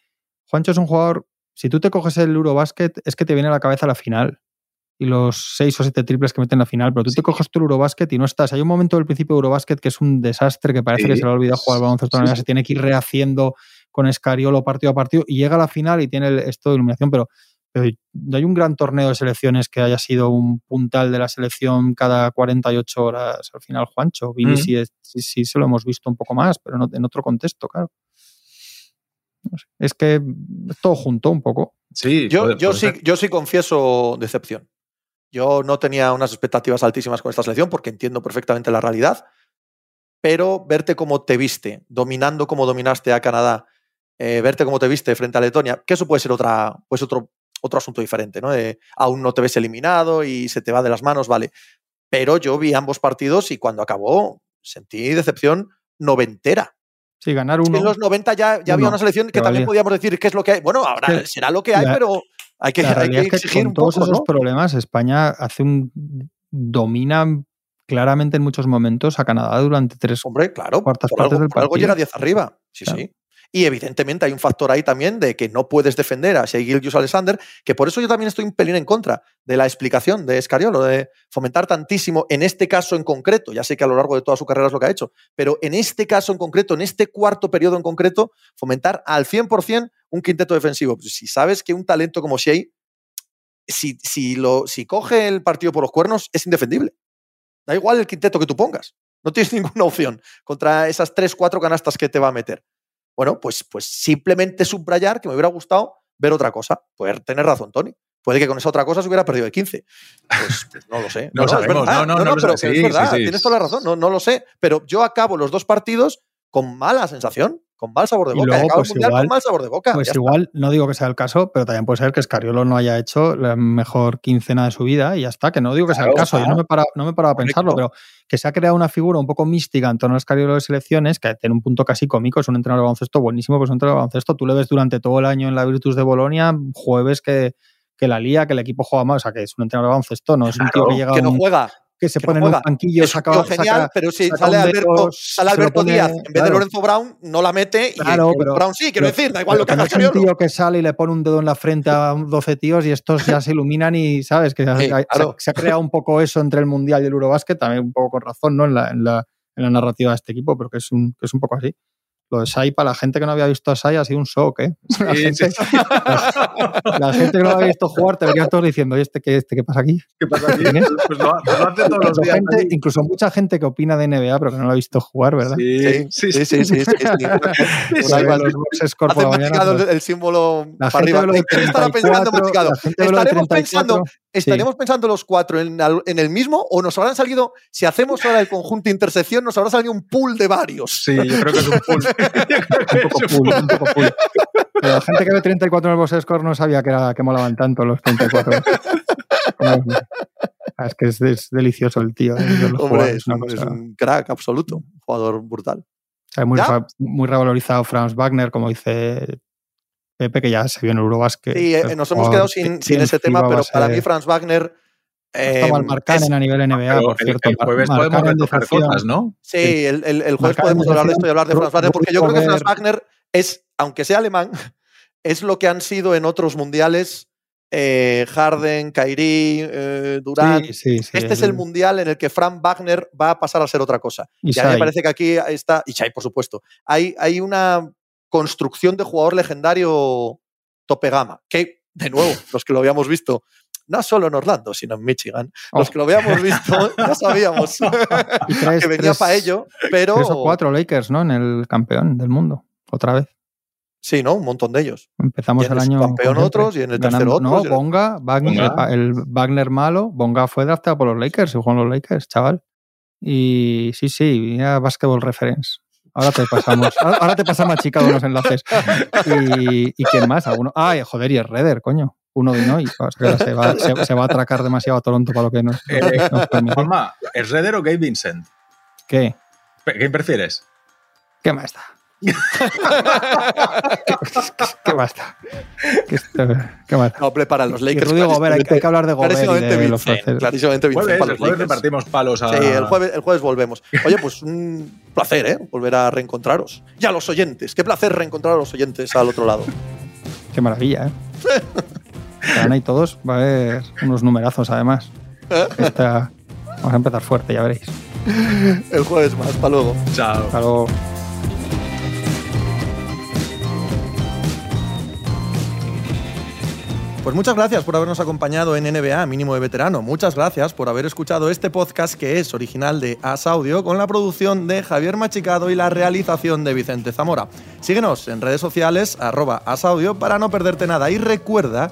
Juancho es un jugador, si tú te coges el Eurobasket, es que te viene a la cabeza la final y los seis o siete triples que meten en la final, pero tú te coges tu Eurobasket y no estás. Hay un momento del principio de Eurobasket que es un desastre, que parece Sí. que se le ha olvidado jugar al baloncesto, Sí, se tiene que ir rehaciendo con Escariolo partido a partido y llega a la final y tiene el- esto de iluminación, pero, pero no hay un gran torneo de selecciones que haya sido un puntal de la selección cada 48 horas al final, Juancho. Vini Mm. sí, sí, sí se lo hemos visto un poco más, pero en otro contexto, claro. No sé. Es que todo junto un poco. Sí, Yo, puede- yo, puede sí, ser. yo sí confieso decepción. Yo no tenía unas expectativas altísimas con esta selección porque entiendo perfectamente la realidad, pero verte cómo te viste, dominando como dominaste a Canadá, eh, verte cómo te viste frente a Letonia, que eso puede ser otra, pues otro, otro asunto diferente, ¿no? De, aún no te ves eliminado y se te va de las manos, vale. Pero yo vi ambos partidos y cuando acabó sentí decepción noventera. Sí, ganar Es que uno. en los 90 ya, ya había una selección que que también podíamos decir qué es lo que hay. Bueno, ahora será lo que hay, la- pero hay que, la hay que realidad es que exigir con un todos poco, esos ¿no? problemas, España hace un domina claramente en muchos momentos a Canadá durante tres Hombre, claro, cuartas por partes algo, del por algo partido. llega 10 arriba. Sí, Claro. sí. Y evidentemente hay un factor ahí también de que no puedes defender a Shea Gilgeous Alexander, que por eso yo también estoy un pelín en contra de la explicación de Escariolo, de fomentar tantísimo, en este caso en concreto, ya sé que a lo largo de toda su carrera es lo que ha hecho, pero en este caso en concreto, en este cuarto periodo en concreto, fomentar al 100% un quinteto defensivo. Pues si sabes que un talento como Shea, si, si, lo, si coge el partido por los cuernos, es indefendible. Da igual el quinteto que tú pongas. No tienes ninguna opción contra esas tres, cuatro canastas que te va a meter. Bueno, pues, pues simplemente subrayar que me hubiera gustado ver otra cosa. Poder tener razón, Tony. Puede que con esa otra cosa se hubiera perdido de 15. Pues, pues no lo sé. No es sabemos, no, no, no pero Sí, es verdad, sí, sí. tienes toda la razón, no, no lo sé. Pero yo acabo los dos partidos con mala sensación, con mal sabor de Y boca. luego, acabo pues el mundial igual- con mal sabor de boca. Pues está. igual, no digo que sea el caso, pero también puede ser que Escariolo no haya hecho la mejor quincena de su vida y ya está, que no digo que sea el Claro, caso, yo no me, para, no me he parado a pensarlo, pero que se ha creado una figura un poco mística en torno a Escariolo de selecciones, que tiene un punto casi cómico, es un entrenador de baloncesto buenísimo, pues un entrenador de baloncesto, tú le ves durante todo el año en la Virtus de Bolonia, jueves que, que la lía, que el equipo juega mal, o sea, que es un entrenador de baloncesto, no es un tío que llega a que no un- juega. Que se que no pone en un banquillo, saca, genial, saca- pero si sale Alberto, dedo, sale Alberto pone- Díaz en vez de claro. Lorenzo Brown, no la mete Claro, y pero- Brown sí, quiero pero- decir, da igual lo que haga no es un tío que sale y le pone un dedo en la frente a 12 tíos y estos ya se iluminan y, ¿sabes? Que Sí, se, claro. se ha creado un poco eso entre el Mundial y el Eurobásquet, también un poco con razón, ¿no? En la, en la, en la narrativa de este equipo, pero que es un, que es un poco así. Lo de Sai, para la gente que no había visto a Sai, ha sido un shock, ¿eh? La, Sí, gente, sí, la gente que no lo había visto jugar te venían todos diciendo, ¿y este qué, este qué pasa aquí? ¿Qué pasa aquí? Pues lo, pues lo hace todos los Incluso, días. gente- incluso mucha gente que opina de NBA, pero que no lo ha visto jugar, ¿verdad? Sí, sí, sí. sí, sí, sí, sí, sí. Una Hay vez más- los boxes por la mañana, pues, el, el símbolo La para gente arriba. lo de ¿Quién estará pensando 34, masticado? la gente ve lo de Estaremos 34, pensando, estaremos pensando los cuatro en el mismo o nos habrán salido, si hacemos ahora el conjunto intersección, nos habrá salido un pool de varios. Sí, yo creo que es un pool. un poco cool, un poco cool. Pero la gente que ve 34 en el box score no sabía que, era, que molaban tanto los 34. Como- Ah, es que es, es delicioso el tío. ¿eh? Hombre, es un, es cosa- un crack absoluto, un jugador brutal. muy, revalorizado Franz Wagner, como dice Pepe, que ya se vio en Eurobasket. Sí, eh, nos hemos quedado sin, ese tema, pero para mí Franz Wagner... eh, Estaba el Markkanen es- a nivel NBA, Pero por el, cierto. el jueves Mar- podemos retocar cosas, ¿no? Sí, el, el- el jueves podemos hablar de esto y hablar de Franz Wagner, porque yo creo que Franz Wagner es, aunque sea alemán, es lo que han sido en otros mundiales eh, Harden, Kyrie, eh, Durant. Sí, sí, sí, este es el mundial en el que Frank Wagner va a pasar a ser otra cosa. Y Y a mí me parece que aquí está, y Shai, por supuesto, hay, hay una construcción de jugador legendario tope gama, que, de nuevo, los que lo habíamos visto, no solo en Orlando, sino en Michigan, los Oh. que lo habíamos visto, ya sabíamos Y tres- que venía para ello, pero... Tres o cuatro Lakers, ¿no? En el campeón del mundo. Otra vez. Sí, ¿no? Un montón de ellos. Empezamos el el año. subcampeón con otros y en el tercero Ganando- otros No, Bonga, Wagner, Bonga. el, Wagner malo. Bonga fue drafteado por los Lakers y jugó en los Lakers, chaval. Y sí, sí, mira Basketball Reference. Ahora te pasamos. ahora ahora te pasamos a Chicago los enlaces. Y, ¿y quién más? ¿Alguno? Ah, joder, y es Redder, coño. Uno de Illinois. O sea, que se, va, se- se va a atracar demasiado a Toronto para lo que nos, Eh, nos permite. Juanma, ¿es Redder o Gabe Vincent? ¿Qué? ¿Qué prefieres? ¿Qué más da? ¿Qué, qué- qué más da? ¿Qué, más da? No, para los Lakers. Rudy Gobert, hay, que- hay que hablar de Gobert y clarísimamente de los Vincent, franceses. clarísimamente Vincent el jueves Lakers. repartimos palos a. Sí, el jueves, el jueves volvemos. Oye, pues un placer, ¿eh? Volver a reencontraros. Y a los oyentes. Qué placer reencontrar a los oyentes al otro lado. Qué maravilla, ¿eh? Van ahí todos, va a haber unos numerazos además. Esta... Vamos a empezar fuerte, ya veréis. El jueves más, hasta luego. Chao. Hasta luego. Pues muchas gracias por habernos acompañado en NBA Mínimo de Veterano. Muchas gracias por haber escuchado este podcast que es original de As Audio con la producción de Javier Machicado y la realización de Vicente Zamora. Síguenos en redes sociales arroba asaudio para no perderte nada y recuerda